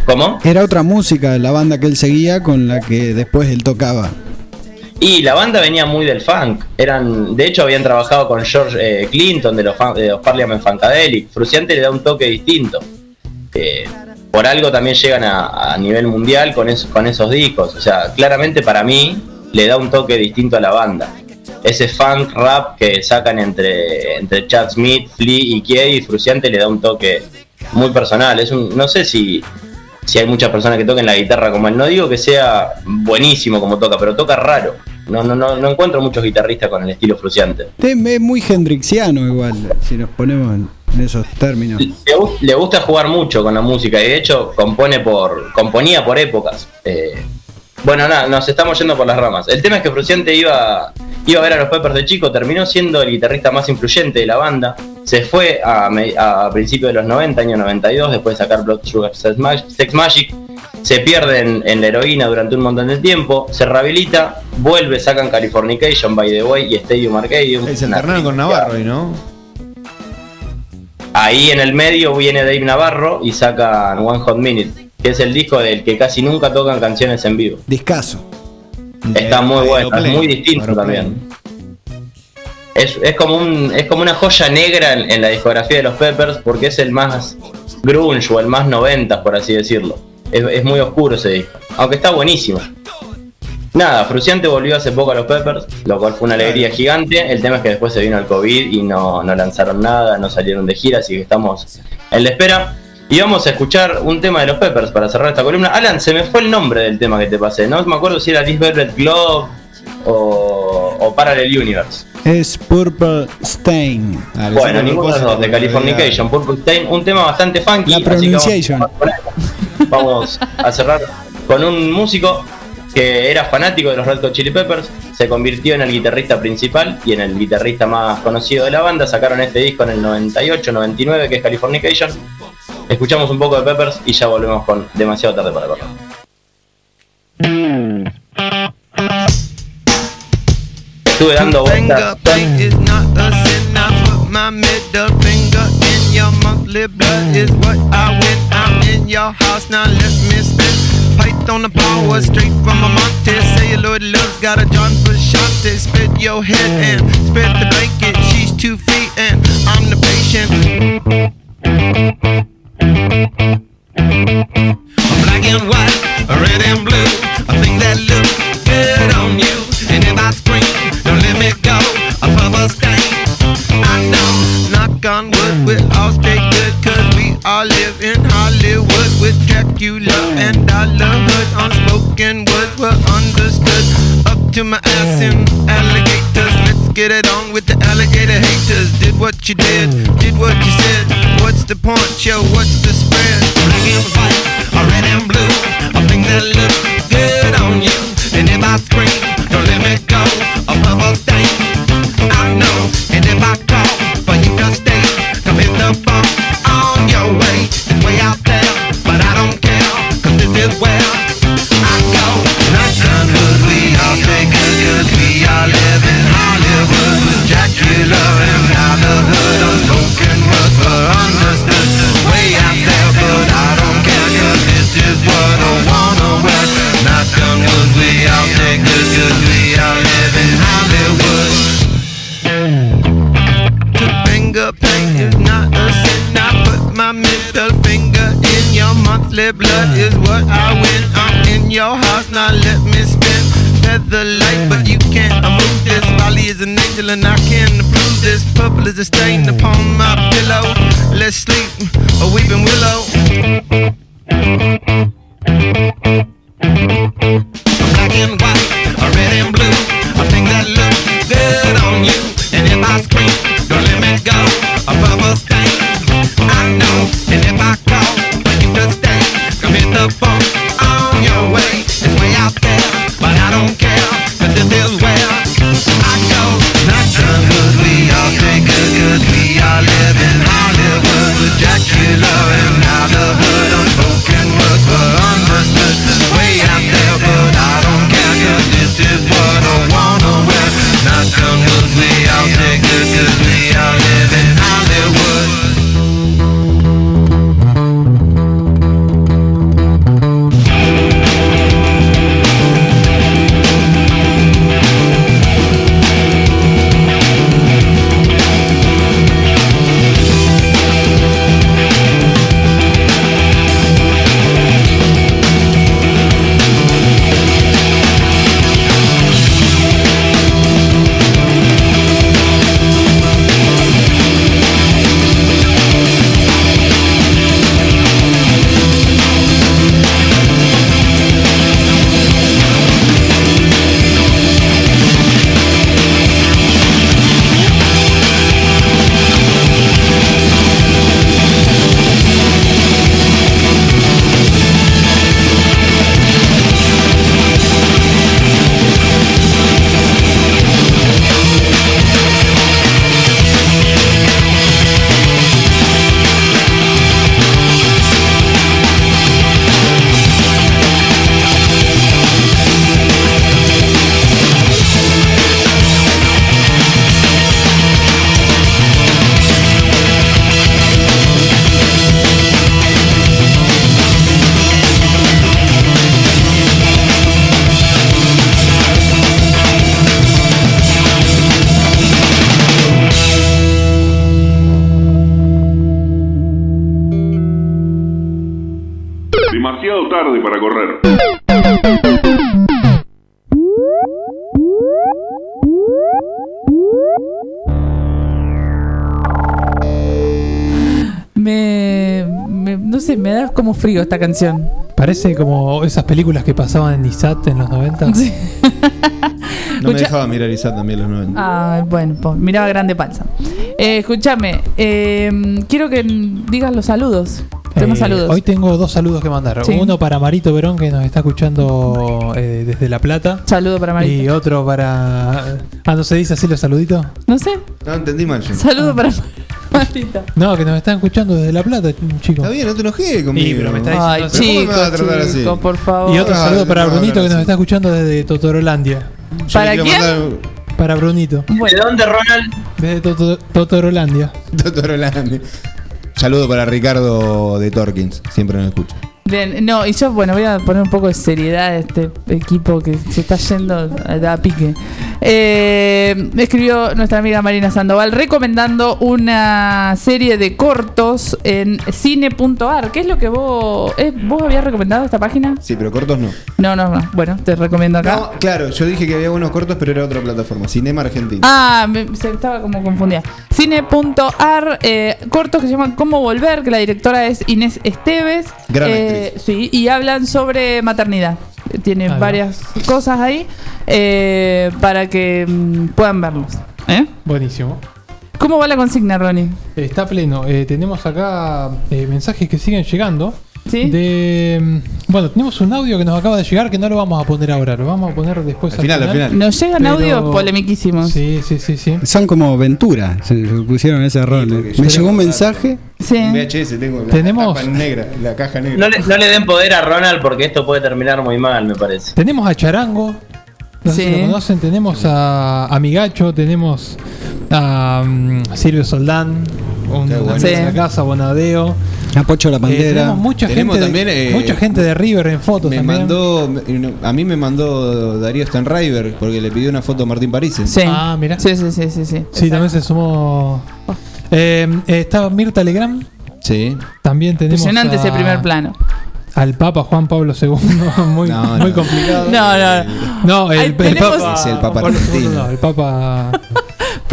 ¿Cómo? Era otra música la banda que él seguía con la que después él tocaba. Y la banda venía muy del funk. Eran, de hecho, habían trabajado con George eh, Clinton de los, de los Parliament Funkadelic. Fruciante le da un toque distinto. Eh, por algo también llegan a, a nivel mundial con, es- con esos discos. O sea, claramente para mí le da un toque distinto a la banda. Ese funk rap que sacan entre, entre Chad Smith, Flea y Kiei, Fruciante le da un toque muy personal. Es un, no sé si, si hay muchas personas que toquen la guitarra como él. No digo que sea buenísimo como toca, pero toca raro. No, no, no, no encuentro muchos guitarristas con el estilo Fruciante. Es muy hendrixiano igual, si nos ponemos en, esos términos. Le gusta jugar mucho con la música y de hecho compone por componía por épocas. Eh, bueno, nada, nos estamos yendo por las ramas. El tema es que Fruciante iba, iba a ver a los Peppers de chico, terminó siendo el guitarrista más influyente de la banda. Se fue a, a principios de los 90, año 92, después de sacar Blood Sugar Sex Mag- Sex Magic. Se pierde en, en la heroína durante un montón de tiempo, se rehabilita, vuelve, sacan Californication, By the Way y Stadium Arcadium. Se alternaron con Navarro y no. Ahí en el medio viene Dave Navarro y sacan One Hot Minute, que es el disco del que casi nunca tocan canciones en vivo. Discaso. Está muy bueno, es muy distinto también. Es, es como un, es como una joya negra en, en la discografía de los Peppers porque es el más grunge o el más 90 por así decirlo. Es, es muy oscuro ese disco, aunque está buenísimo. Nada, Fruciante volvió hace poco a los Peppers, lo cual fue una alegría gigante. El tema es que después se vino el COVID y no, no lanzaron nada, no salieron de gira, así que estamos en la espera. Y vamos a escuchar un tema de los Peppers para cerrar esta columna. Alan, se me fue el nombre del tema que te pasé. No me acuerdo si era This Velvet Glove o, o Parallel Universe. Es Purple Stain. Bueno, ninguno de los dos, de Californication, Purple Stain, un tema bastante funky. La vamos- pronunciation. Vamos a cerrar con un músico que era fanático de los Red Hot Chili Peppers, se convirtió en el guitarrista principal y en el guitarrista más conocido de la banda. Sacaron este disco en el 98-99 que es Californication. Escuchamos un poco de Peppers y ya volvemos con demasiado tarde para correr. Estuve dando vueltas. is not a sin. I put my middle finger in your monthly blood is what I win. I'm in your house now. Let me spit. Python the power straight from a Monte. Celluloid love got a John Frusciante. Spit your head and spread the blanket. She's two feet and I'm the patient. Black and white, red and blue. A thing that look good on you. And if I A purple. I know, knock on wood, we all stay good. Cause we all live in Hollywood with Dracula and Dollar Hood. Unspoken words were understood. Up to my ass in alligators. Let's get it on with the alligator haters. Did what you did, did what you said. What's the point, yo? What's the spread? Black and white, red and blue. A thing that looks frío esta canción. Parece como esas películas que pasaban en ISAT en los 90. [LAUGHS] No me dejaba mirar Isaac también los 90. Ah, bueno, pues, miraba grande panza. Eh, escúchame, eh, quiero que digas los saludos. Tenemos Eh, saludos. Hoy tengo dos saludos que mandar. Sí. Uno para Marito Verón, que nos está escuchando eh, desde La Plata. Saludo para Marito. Y otro para. Ah, ¿no se dice así los saluditos? No sé. No entendí mal yo. Saludo para [LAUGHS] No, que nos están escuchando desde La Plata, chicos. Está bien, no te enojes conmigo. Sí, pero me está Ay, diciendo- ¿Pero cómo me vas a tratar así? por favor. Y otro Ah, saludo para no, Brunito, que nos está escuchando desde Totorolandia. Yo ¿Para quién? mandar- Para Brunito. ¿De dónde, Ronald? Desde Toto- Totorolandia. [LAUGHS] Doctor Orlando. Saludo para Ricardo de Torkins, siempre nos escucha. Bien, no, y yo, bueno, voy a poner un poco de seriedad a este equipo que se está yendo a, a pique. Eh, me escribió nuestra amiga Marina Sandoval recomendando una serie de cortos en cine.ar. ¿Qué es lo que vos. eh, ¿Vos habías recomendado esta página? Sí, pero cortos no. No, no, no. Bueno, te recomiendo acá. No, claro, yo dije que había unos cortos, pero era otra plataforma, Cinema Argentina. Ah, me- se estaba como confundida. Cine.ar, eh, cortos que se llaman Cómo Volver, que la directora es Inés Esteves. Gran Eh, Sí, y hablan sobre maternidad. Tiene va. varias cosas ahí eh, para que mm, puedan verlos. ¿Eh? Buenísimo. ¿Cómo va la consigna, Ronnie? Está pleno. Eh, tenemos acá eh, mensajes que siguen llegando. ¿Sí? De, bueno, tenemos un audio que nos acaba de llegar que no lo vamos a poner ahora, lo vamos a poner después Al final, al final. Nos llegan Pero- audios polemiquísimos. Sí, sí, sí, sí. Son como Ventura, se pusieron ese error. yo Me llegó un mensaje. Sí. En VHS tengo la Tenemos- negra, la caja negra. No le, no le den poder a Ronald porque esto puede terminar muy mal, me parece. Tenemos a Charango. No sé Sí. si lo conocen. Tenemos a, a Migacho. Tenemos a mm, Silvio Soldán. Un bueno. Sí. la casa, Bonadeo. A Pocho la Eh, Pantera. tenemos mucha Tenemos gente, también, de, eh, mucha gente de River en fotos Me también. mandó, me- a mí me mandó Darío Stanriver porque le pidió una foto a Martín París. Sí. Ah, mira. Sí, sí, sí, sí. sí. Sí, también se sumó. Eh, está Mirta Legrand. Sí. También tenemos. Impresionante a- ese primer plano. Al Papa Juan Pablo II. [LAUGHS] muy, No, muy no. complicado. No, no. No, el, el Papa. Es el Papa argentino. no, el Papa.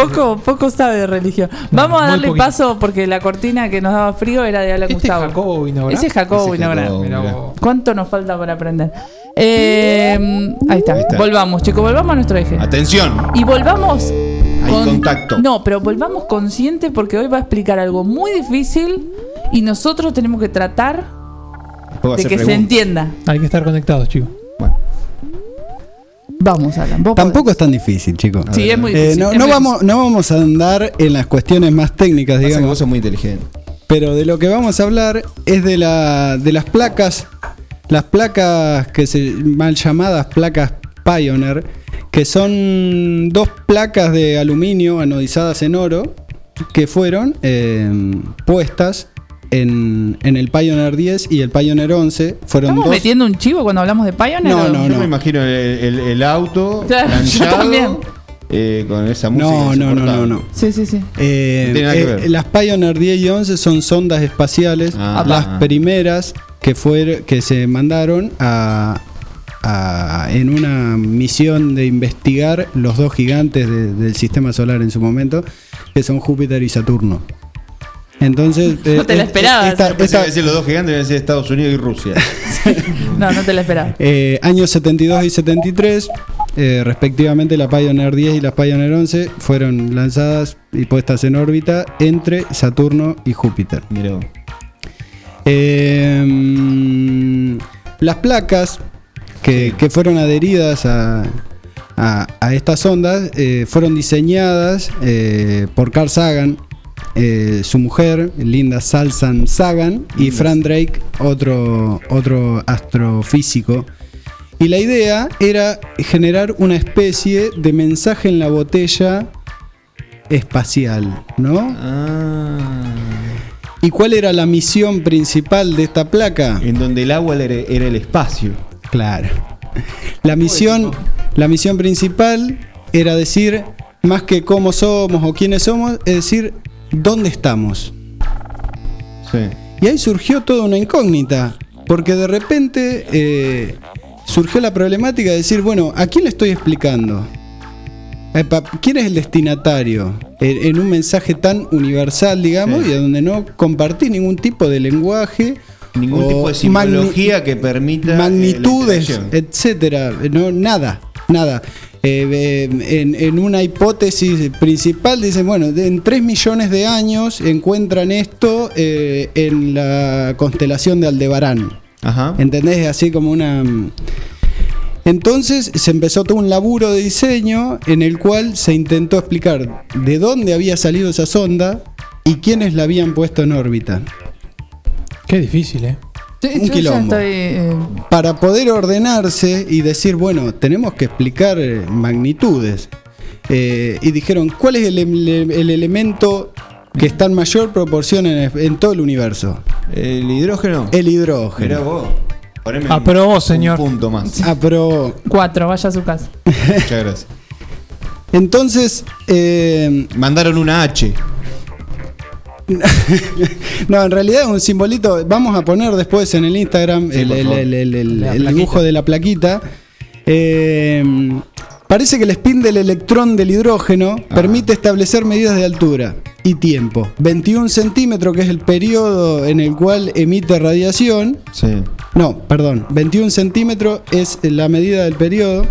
Poco, poco sabe de religión. No, Vamos a darle poquito. paso porque la cortina que nos daba frío era de Alan Este es Gustavo. Jacobo Vinograd. Ese es Jacobo Ese es. Jacobo. Vos. ¿Cuánto nos falta para aprender? Eh, ahí, está. Ahí está. Volvamos, chicos, volvamos a nuestro eje. Atención. Y volvamos. Hay contacto. No, pero volvamos consciente porque hoy va a explicar algo muy difícil y nosotros tenemos que tratar de que se entienda. Hay que estar conectados, chicos. Vamos, Alan. vos Tampoco es tan difícil, chicos. Sí, es muy Eh, difícil. no, es no muy vamos, no vamos a andar en las cuestiones más técnicas, Pasa que digamos. vos sos muy inteligente. Pero de lo que vamos a hablar es de, la, de las placas, las placas que se mal llamadas placas Pioneer, que son dos placas de aluminio anodizadas en oro que fueron eh, puestas en, en el Pioneer 10 y el Pioneer 11. Fueron ¿Estamos dos. metiendo un chivo cuando hablamos de Pioneer? No, o- no, Yo me imagino el, el- el auto Claro, [LAUGHS] yo planchado, también. eh, con esa música. No, no, no, no, no. Sí, sí, sí. Eh, No tiene nada que eh, ver. las Pioneer 10 y 11 son sondas espaciales, Ah. las primeras que fueron que se mandaron a, a- en una misión de investigar los dos gigantes de- del sistema solar en su momento, que son Júpiter y Saturno. Entonces, No te la eh, esperabas. esta- esta- que decir los dos gigantes deben ser Estados Unidos y Rusia. [LAUGHS] No, no te la esperaba. [LAUGHS] eh, años 72 y 73, eh, respectivamente la Pioneer 10 y la Pioneer 11 fueron lanzadas y puestas en órbita entre Saturno y Júpiter. Mirá vos. Eh, las placas que, que fueron adheridas a, a- a estas ondas eh, fueron diseñadas eh, por Carl Sagan, eh, su mujer, Linda Salsan Sagan, y Frank Drake, otro, otro astrofísico. Y la idea era generar una especie de mensaje en la botella espacial, ¿no? ¿Y cuál era la misión principal de esta placa? En donde el agua era, era el espacio. Claro. La misión, la misión principal era decir, más que cómo somos o quiénes somos, es decir, dónde estamos. Sí. Y ahí surgió toda una incógnita, porque de repente eh, surgió la problemática de decir, bueno, ¿a quién le estoy explicando? ¿quién es el destinatario? En, un mensaje tan universal, digamos, y donde no compartís ningún tipo de lenguaje. Ningún tipo de simbología que permita. eh, magnitudes, etcétera. No, nada, nada. Eh, en, en una hipótesis principal dicen, bueno, en 3 millones de años encuentran esto eh, en la constelación de Aldebarán. Ajá. ¿Entendés? Así como una... Entonces se empezó todo un laburo de diseño en el cual se intentó explicar de dónde había salido esa sonda y quiénes la habían puesto en órbita. Qué difícil, ¿eh? Sí, Un yo ya quilombo. estoy, eh, Para poder ordenarse y decir, bueno, tenemos que explicar eh, magnitudes. Eh, y dijeron, ¿cuál es el, ele- el elemento que está en mayor proporción en, en todo el universo? ¿El hidrógeno? El hidrógeno. Mirá vos. Poneme un- Aprobó, un señor. punto más. [LAUGHS] Aprobó. cuatro, vaya a su casa. Muchas gracias. Entonces, eh, Mandaron una H. [LAUGHS] no, en realidad es un simbolito. Vamos a poner después en el Instagram Sí, el, el- favor. el- el- el- La el plaquita. dibujo de la plaquita. Eh, parece que el spin del electrón del hidrógeno Ah. permite establecer medidas de altura y tiempo. 21 centímetros, que es el periodo en el cual emite radiación. Sí. No, perdón. 21 centímetros es la medida del periodo.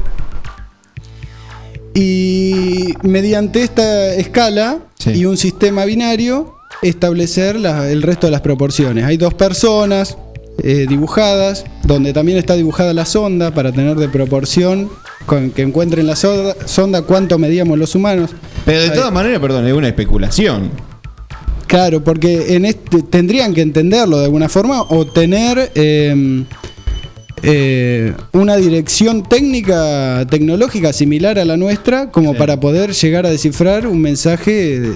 Y mediante esta escala Sí. y un sistema binario, establecer la- el resto de las proporciones. Hay dos personas eh, dibujadas, donde también está dibujada la sonda para tener de proporción con que encuentren la sonda, sonda cuánto medíamos los humanos. Pero de todas maneras, perdón, es una especulación. Claro, porque en este tendrían que entenderlo de alguna forma o tener eh, eh, una dirección técnica, tecnológica similar a la nuestra, como para poder llegar a descifrar un mensaje de,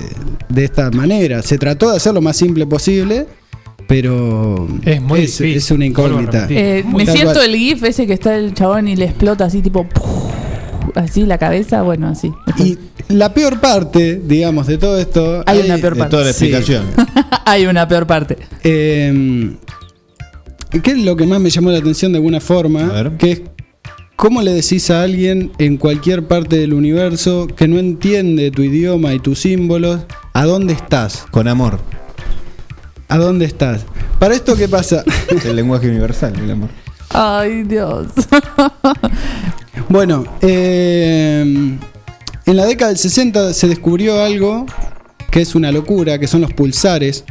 de esta manera. Se trató de hacer lo más simple posible, pero Es muy es, difícil. es una incógnita. Eh, me siento cual. el gif ese que está el chabón y le explota así tipo así la cabeza, bueno, así. Y la peor parte, digamos, de todo esto. Hay una peor De parte. toda la Sí. explicación. [LAUGHS] Hay una peor parte. Eh, ¿Qué es lo que más me llamó la atención de alguna forma? A ver. Que es cómo le decís a alguien en cualquier parte del universo que no entiende tu idioma y tus símbolos, ¿a dónde estás? Con amor. ¿A dónde estás? Para esto, ¿qué pasa? [LAUGHS] Es el lenguaje universal, el amor. Ay, Dios. [LAUGHS] Bueno, eh, en la década del 60 se descubrió algo que es una locura, que son los pulsares,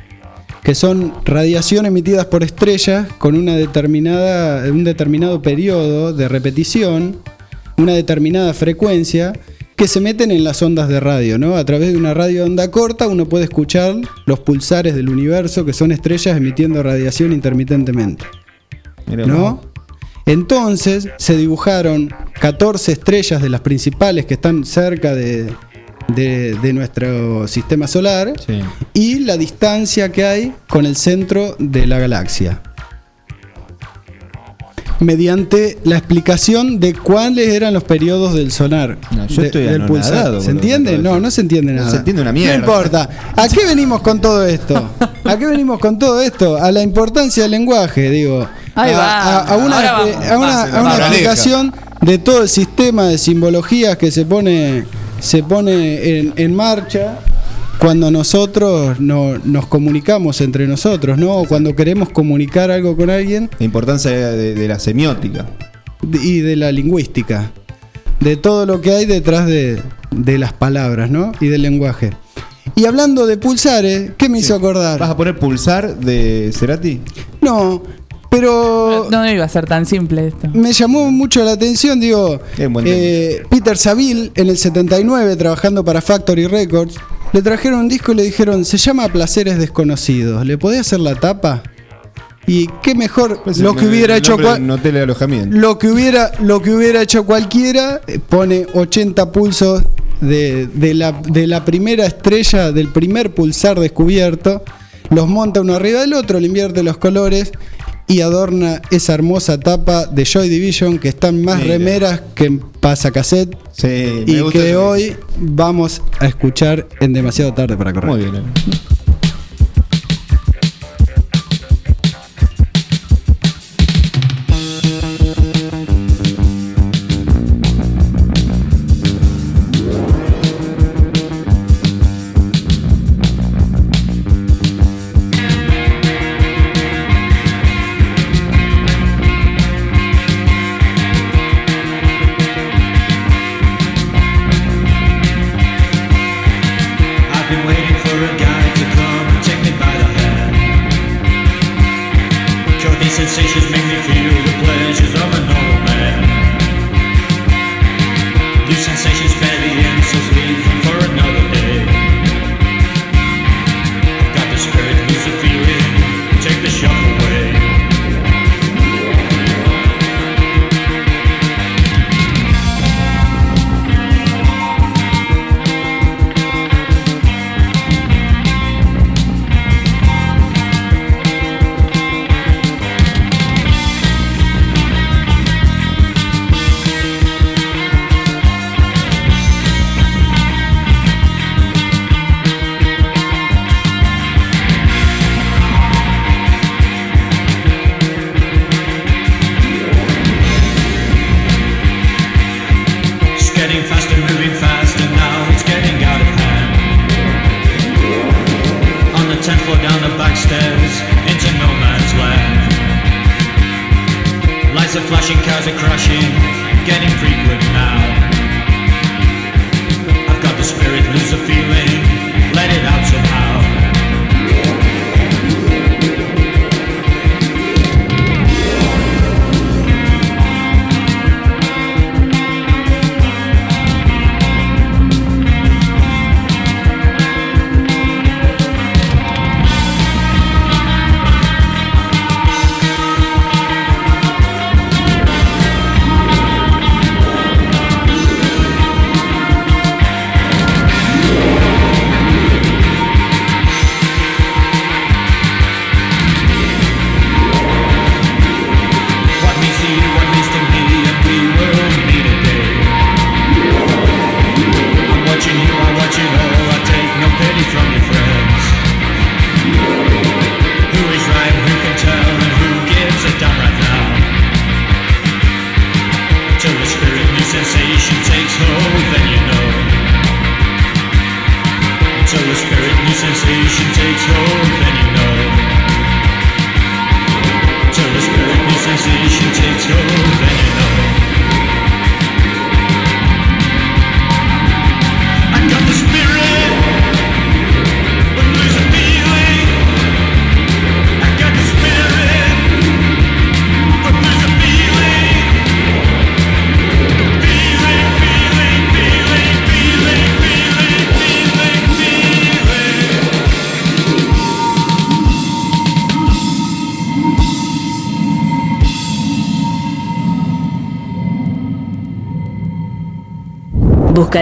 que son radiación emitidas por estrellas con una determinada, un determinado periodo de repetición, una determinada frecuencia, que se meten en las ondas de radio, ¿no? A través de una radio de onda corta uno puede escuchar los pulsares del universo, que son estrellas emitiendo radiación intermitentemente. ¿no? Entonces se dibujaron 14 estrellas de las principales que están cerca de, de- de nuestro sistema solar Sí. y la distancia que hay con el centro de la galaxia. Mediante la explicación de cuáles eran los periodos del sonar. No, yo de- estoy del pulsar. ¿Se entiende? No, no se entiende No nada. se entiende una mierda. No importa. ¿A qué venimos con todo esto? ¿A qué venimos con todo esto? A la importancia del lenguaje, digo. Ahí a, va. a- a una, a una- a una explicación de todo el sistema de simbologías que se pone, se pone en, en marcha cuando nosotros no- nos comunicamos entre nosotros, ¿no? O cuando queremos comunicar algo con alguien La importancia de, de la semiótica. y de la lingüística, de todo lo que hay detrás de, de las palabras, ¿no? Y del lenguaje. Y hablando de pulsares, ¿qué me hizo acordar? ¿Vas a poner pulsar de Cerati? No, pero No iba a ser tan simple esto. me llamó mucho la atención, digo, eh, Peter Saville en el 79 trabajando para Factory Records, le trajeron un disco y le dijeron, se llama Placeres Desconocidos, ¿le podés hacer la tapa? Y qué mejor lo que hubiera hecho cual- No de alojamiento. lo que hubiera lo que hubiera hecho cualquiera eh, pone 80 pulsos de, de la, de la primera estrella del primer pulsar descubierto los monta uno arriba del otro le invierte los colores y adorna esa hermosa tapa de Joy Division que están más Mira. remeras que en pasacassette Sí, y que hoy vamos a escuchar en demasiado tarde para correr Muy bien. eh.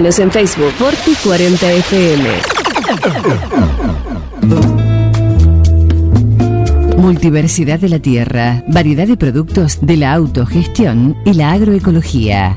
En Facebook Forti40FM. Multiversidad de la tierra, variedad de productos de la autogestión y la agroecología.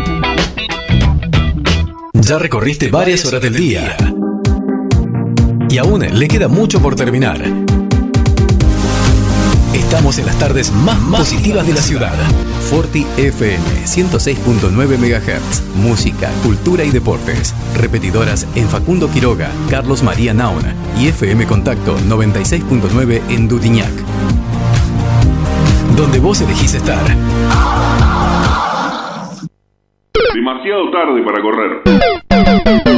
Ya recorriste varias horas del día. Y aún le queda mucho por terminar. Estamos en las tardes más, positivas de la ciudad. Forti FM 106.9 MHz. Música, cultura y deportes. Repetidoras en Facundo Quiroga, Carlos María Nauna y FM Contacto 96.9 en Dudiñac. Donde vos elegís estar. Demasiado tarde para correr.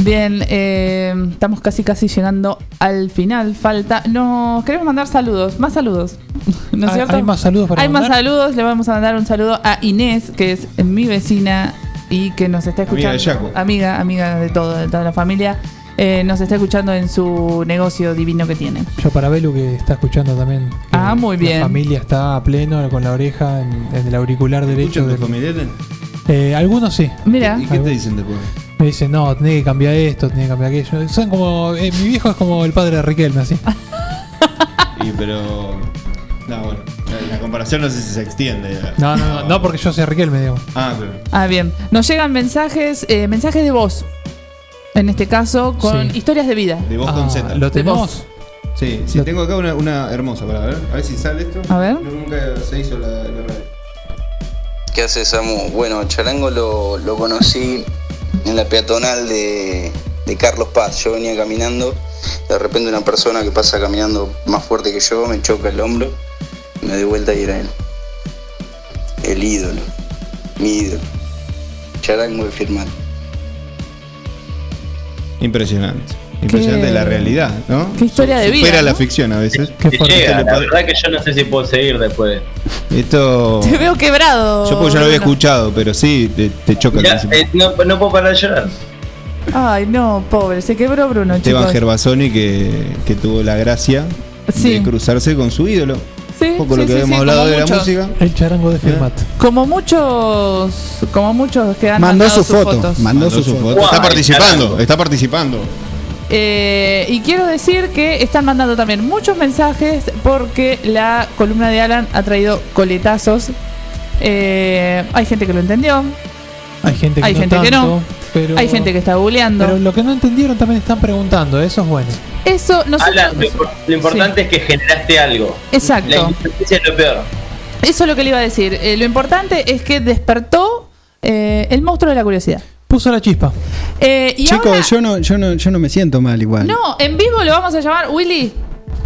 Bien, eh, estamos casi casi llegando al final. Falta. No, queremos mandar saludos, más saludos. [LAUGHS] ¿No es ¿Hay- cierto? hay más saludos para Hay más saludos. Le vamos a mandar un saludo a Inés, que es mi vecina y que nos está Amiga escuchando. de Yaco. Amiga, amiga de todo, de toda la familia. Eh, nos está escuchando en su negocio divino que tiene. Yo para Belu que está escuchando también. Ah, muy bien. La familia está a pleno con la oreja en, en el auricular derecho. ¿Escuchan familiares? Eh, algunos sí. Mira. ¿Y qué te dicen después? Me dicen, no, tenés que cambiar esto, tenés que cambiar aquello. Son como. eh, mi viejo es como el padre de Riquelme, así. [LAUGHS] Y pero. No, bueno. La, la comparación no sé si se extiende. No, no, no, no porque yo soy Riquelme, digo. Ah, claro. Ah, bien. Nos llegan mensajes, eh, mensajes de voz. En este caso, con Sí. historias de vida. De voz Ah, con Z. ¿Lo tenemos? Sí, sí, tengo acá una, una hermosa para ver. A ver si sale esto. A ver. Nunca se hizo la, la radio. ¿Qué hace Samu? Bueno, Charango lo, lo conocí en la peatonal de, de Carlos Paz. Yo venía caminando, de repente una persona que pasa caminando más fuerte que yo me choca el hombro, me doy vuelta y era él. El ídolo, mi ídolo. Charango de firmar. Impresionante. Impresionante la realidad, ¿no? Qué historia de vida, Supera la ¿no? ficción a veces. Que llega, la verdad que yo no sé si puedo seguir después. Esto. Te veo quebrado. Yo porque ya lo había escuchado, pero sí, te, te choca Ya, eh, no, no puedo parar de llorar. Ay, no, pobre. Se quebró Bruno, Esteban chicos. Gervasoni que, que tuvo la gracia Sí. de cruzarse con su ídolo. Sí. Poco sí, lo que sí, habíamos sí, hablado como de la muchos. música. El charango de Firmat. Como muchos, como muchos que han Mandó mandado su sus foto. fotos. Mandó su foto. Está participando, está participando. Eh, y quiero decir que están mandando también muchos mensajes porque la columna de Alan ha traído coletazos. Eh, hay gente que lo entendió, Hay gente que hay no gente que no, tanto, pero- hay gente que está googleando. Pero lo que no entendieron también están preguntando, eso es bueno. Eso nosotros, Alan, lo, impor- lo importante es que generaste algo. Exacto. La injusticia es lo peor. eso es lo que le iba a decir. Eh, lo importante es que despertó eh, el monstruo de la curiosidad. Puso la chispa. Eh, y Chicos, ahora- yo no, yo no, yo no me siento mal igual. No, en vivo lo vamos a llamar Willy.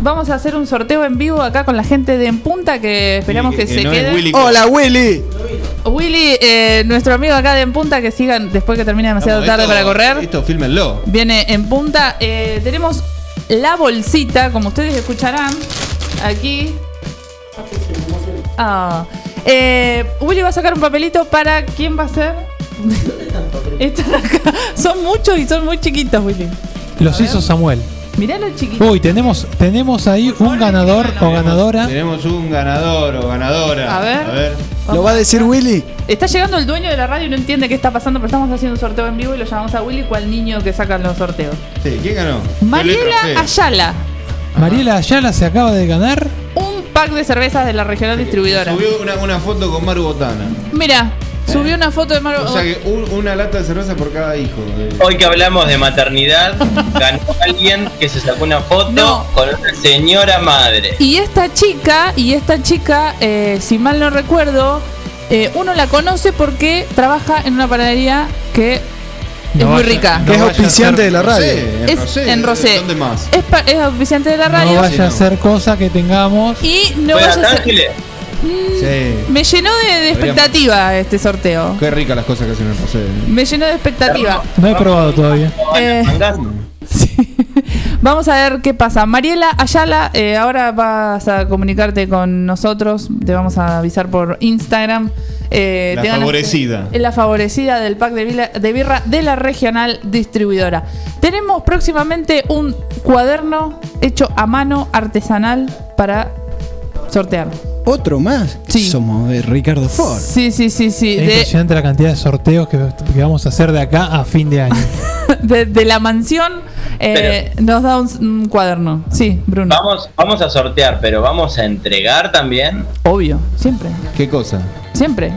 Vamos a hacer un sorteo en vivo acá con la gente de En Punta que esperamos que, se quede. Hola Willy. Willy, eh, nuestro amigo acá de En Punta, que sigan después que termine demasiado Vamos, tarde esto- para correr. Esto, fílmenlo. Viene En Punta. Eh, tenemos la bolsita, como ustedes escucharán, aquí. Ah. Eh, Willy va a sacar un papelito para quién va a ser. [LAUGHS] Están acá. Son muchos y son muy chiquitos, Willy. Los hizo Samuel. Mirá los chiquitos. Uy, tenemos, tenemos ahí un ganador o ganadora. Tenemos un ganador o ganadora. A ver. ¿Lo va a decir Willy? Está llegando el dueño de la radio y no entiende qué está pasando, pero estamos haciendo un sorteo en vivo y lo llamamos a Willy, cual niño que sacan los sorteos. Sí, ¿quién ganó? Mariela Ayala, Mariela Ayala se acaba de ganar. un pack de cervezas de la regional distribuidora. Subió una, una foto con Maru Botana. Mira, subió una foto de Mario. O sea que un- una lata de cerveza por cada hijo. de- Hoy que hablamos de maternidad, [LAUGHS] ganó alguien que se sacó una foto No. con una señora madre. Y esta chica, y esta chica, eh, si mal no recuerdo, eh, uno la conoce porque trabaja en una panadería que es No muy vaya- rica. no Que es vaya a auspiciante ser- de la radio. en Es Rosé, en Rosé. ¿Dónde más? Es, pa- es auspiciante de la radio. No vaya a ser cosa que tengamos. Y no ¿Fue vaya a a ser. Ángeles? Sí. Me llenó de, de expectativa este sorteo. Qué ricas las cosas que hacen en Rosé. Me llenó de expectativa. No he probado todavía. Eh, [LAUGHS] Vamos a ver qué pasa. Mariela Ayala, eh, ahora vas a comunicarte con nosotros. Te vamos a avisar por Instagram. Eh, La favorecida. Es la favorecida del pack de, vila- de birra de la regional distribuidora. Tenemos próximamente un cuaderno hecho a mano artesanal para sortear. ¿Otro más? Sí. Somos Ricardo Ford. Sí, sí, sí, sí. Es De, impresionante la cantidad de sorteos que, que vamos a hacer de acá a fin de año. [LAUGHS] de- de la mansión eh, nos da un, un cuaderno. Sí, Bruno. Vamos, vamos a sortear, pero vamos a entregar también Obvio, siempre. ¿Qué cosa? Siempre.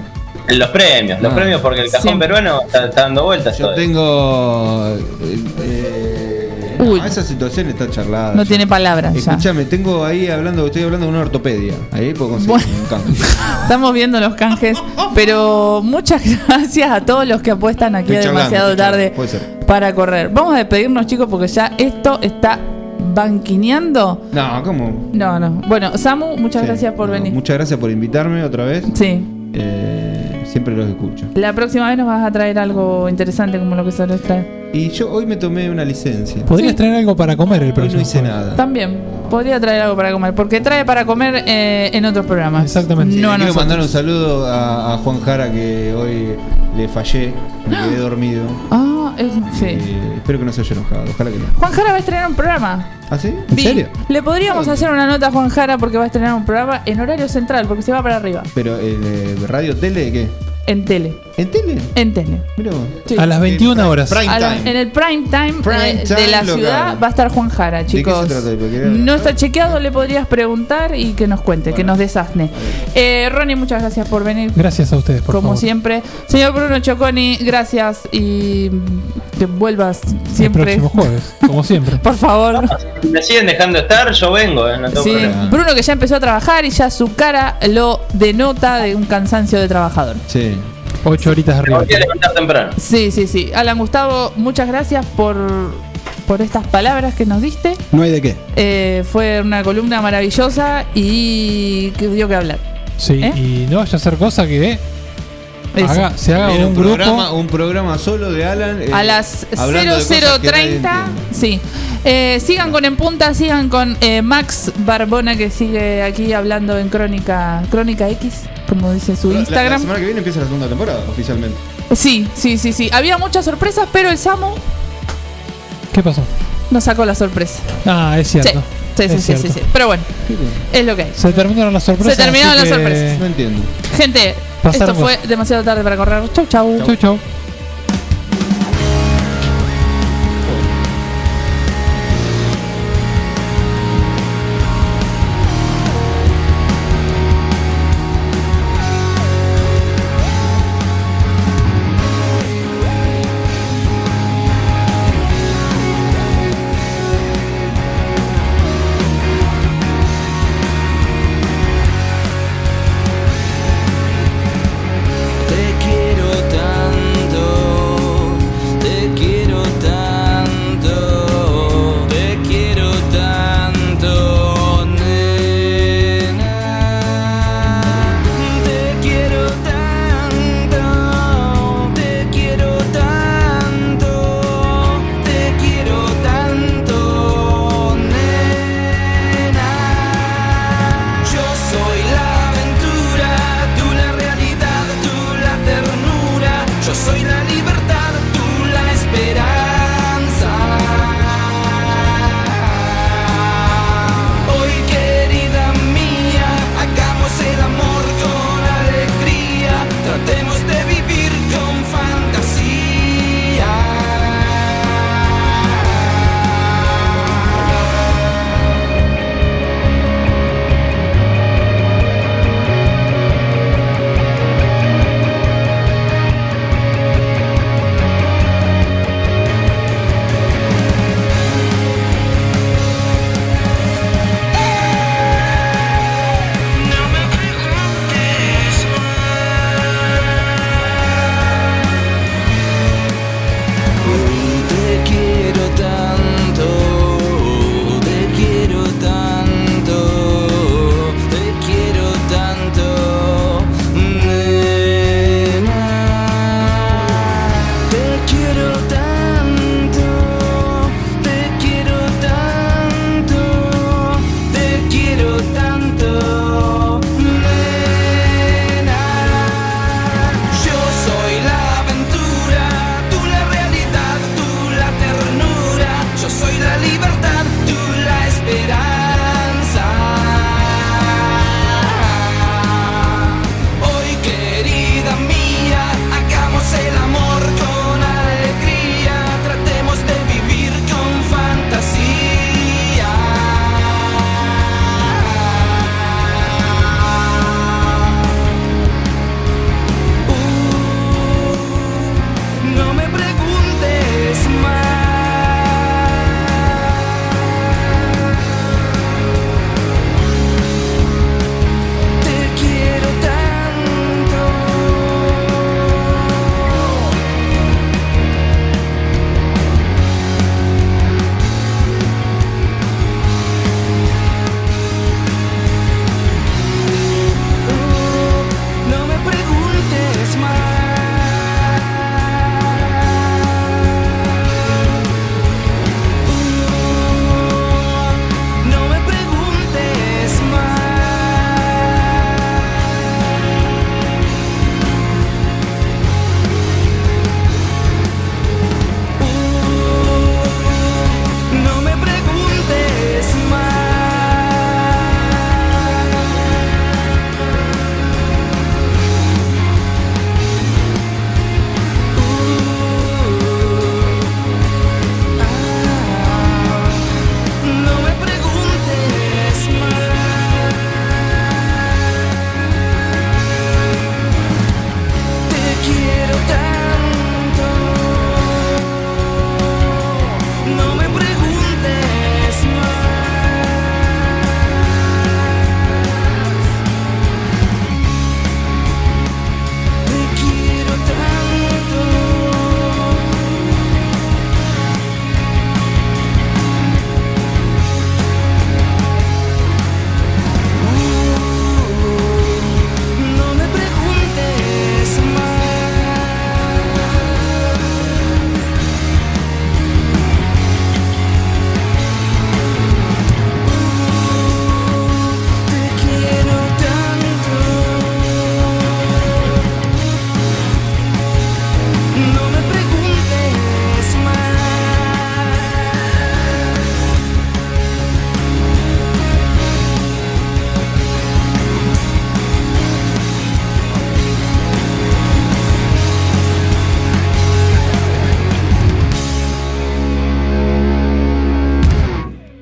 los premios. Los Ah. premios porque el cajón Siempre. peruano está, está dando vueltas. Yo todavía. tengo. eh, eh, Uy. no, esa situación está charlada. No ya. tiene palabras. Escúchame, tengo ahí hablando, estoy hablando con una ortopedia. Ahí puedo conseguir Bueno. un cambio. [LAUGHS] Estamos viendo los canjes, pero muchas [LAUGHS] gracias a todos los que apuestan aquí Estoy a charlando, demasiado tarde para correr. Vamos a despedirnos, chicos, porque ya esto está banquineando. No, ¿cómo? No, no. Bueno, Samu, muchas Sí, gracias por no, venir. Muchas gracias por invitarme otra vez. Sí. Eh, siempre los escucho. La próxima vez nos vas a traer algo interesante como lo que sueles traer. Y yo hoy me tomé una licencia. Podrías traer algo para comer el Hoy no próximo. hice nada. También podría traer algo para comer, porque trae para comer eh, en otros programas. Exactamente. No a Le quiero nosotros. mandar un saludo a, a Juan Jara que hoy le fallé, me quedé dormido. Ah, es- sí. Eh, espero que no se haya enojado, ojalá que no. Juan Jara va a estrenar un programa. ¿Ah, sí? ¿En Vi. serio? Le podríamos hacer una nota a Juan Jara porque va a estrenar un programa en horario central, porque se va para arriba. Pero, eh, ¿radio, tele, qué? En tele. ¿En tele? En tele. Mira vos. Sí. A las 21 horas. Prime A la- time. en el prime time, Prime eh, time de la local. ciudad va a estar Juan Jara, qué se chicos. trata? Porque era- No está chequeado, le podrías preguntar y que nos cuente, que nos desasne. Eh, Ronnie, muchas gracias por venir. Gracias a ustedes, por Como favor. siempre. Señor Bruno Choconi, gracias y que vuelvas El siempre. próximo jueves, como siempre. [LAUGHS] Por favor. Si me siguen dejando estar, yo vengo, eh, no tengo Sí, problema. Bruno que ya empezó a trabajar y ya su cara lo denota de un cansancio de trabajador. Sí. Ocho horitas arriba. voy a levantar temprano. Sí, sí, sí. Alan Gustavo, muchas gracias por, por estas palabras que nos diste. No hay de qué. Eh, fue una columna maravillosa y que dio que hablar. Sí, ¿Eh? y no vaya a ser cosa que haga- se haga un, programa, grupo. un programa solo de Alan. eh, A las hablando de cosas que nadie 0030, entiende. sí. Eh, sigan con En Punta, sigan con eh, Max Barbona que sigue aquí hablando en Crónica Crónica X, como dice su La- La, Instagram. semana que viene empieza la segunda temporada, oficialmente. Sí, sí, sí, sí. Había muchas sorpresas, pero el Samu ¿Qué pasó? nos sacó la sorpresa. Ah, es cierto. Sí. Sí, sí, sí, sí. Pero bueno, es lo que hay. Se terminaron las sorpresas. Se terminaron las que- sorpresas. No entiendo. Gente, Pasaron esto fue demasiado tarde para correr. Chau, chau. Chau, chau.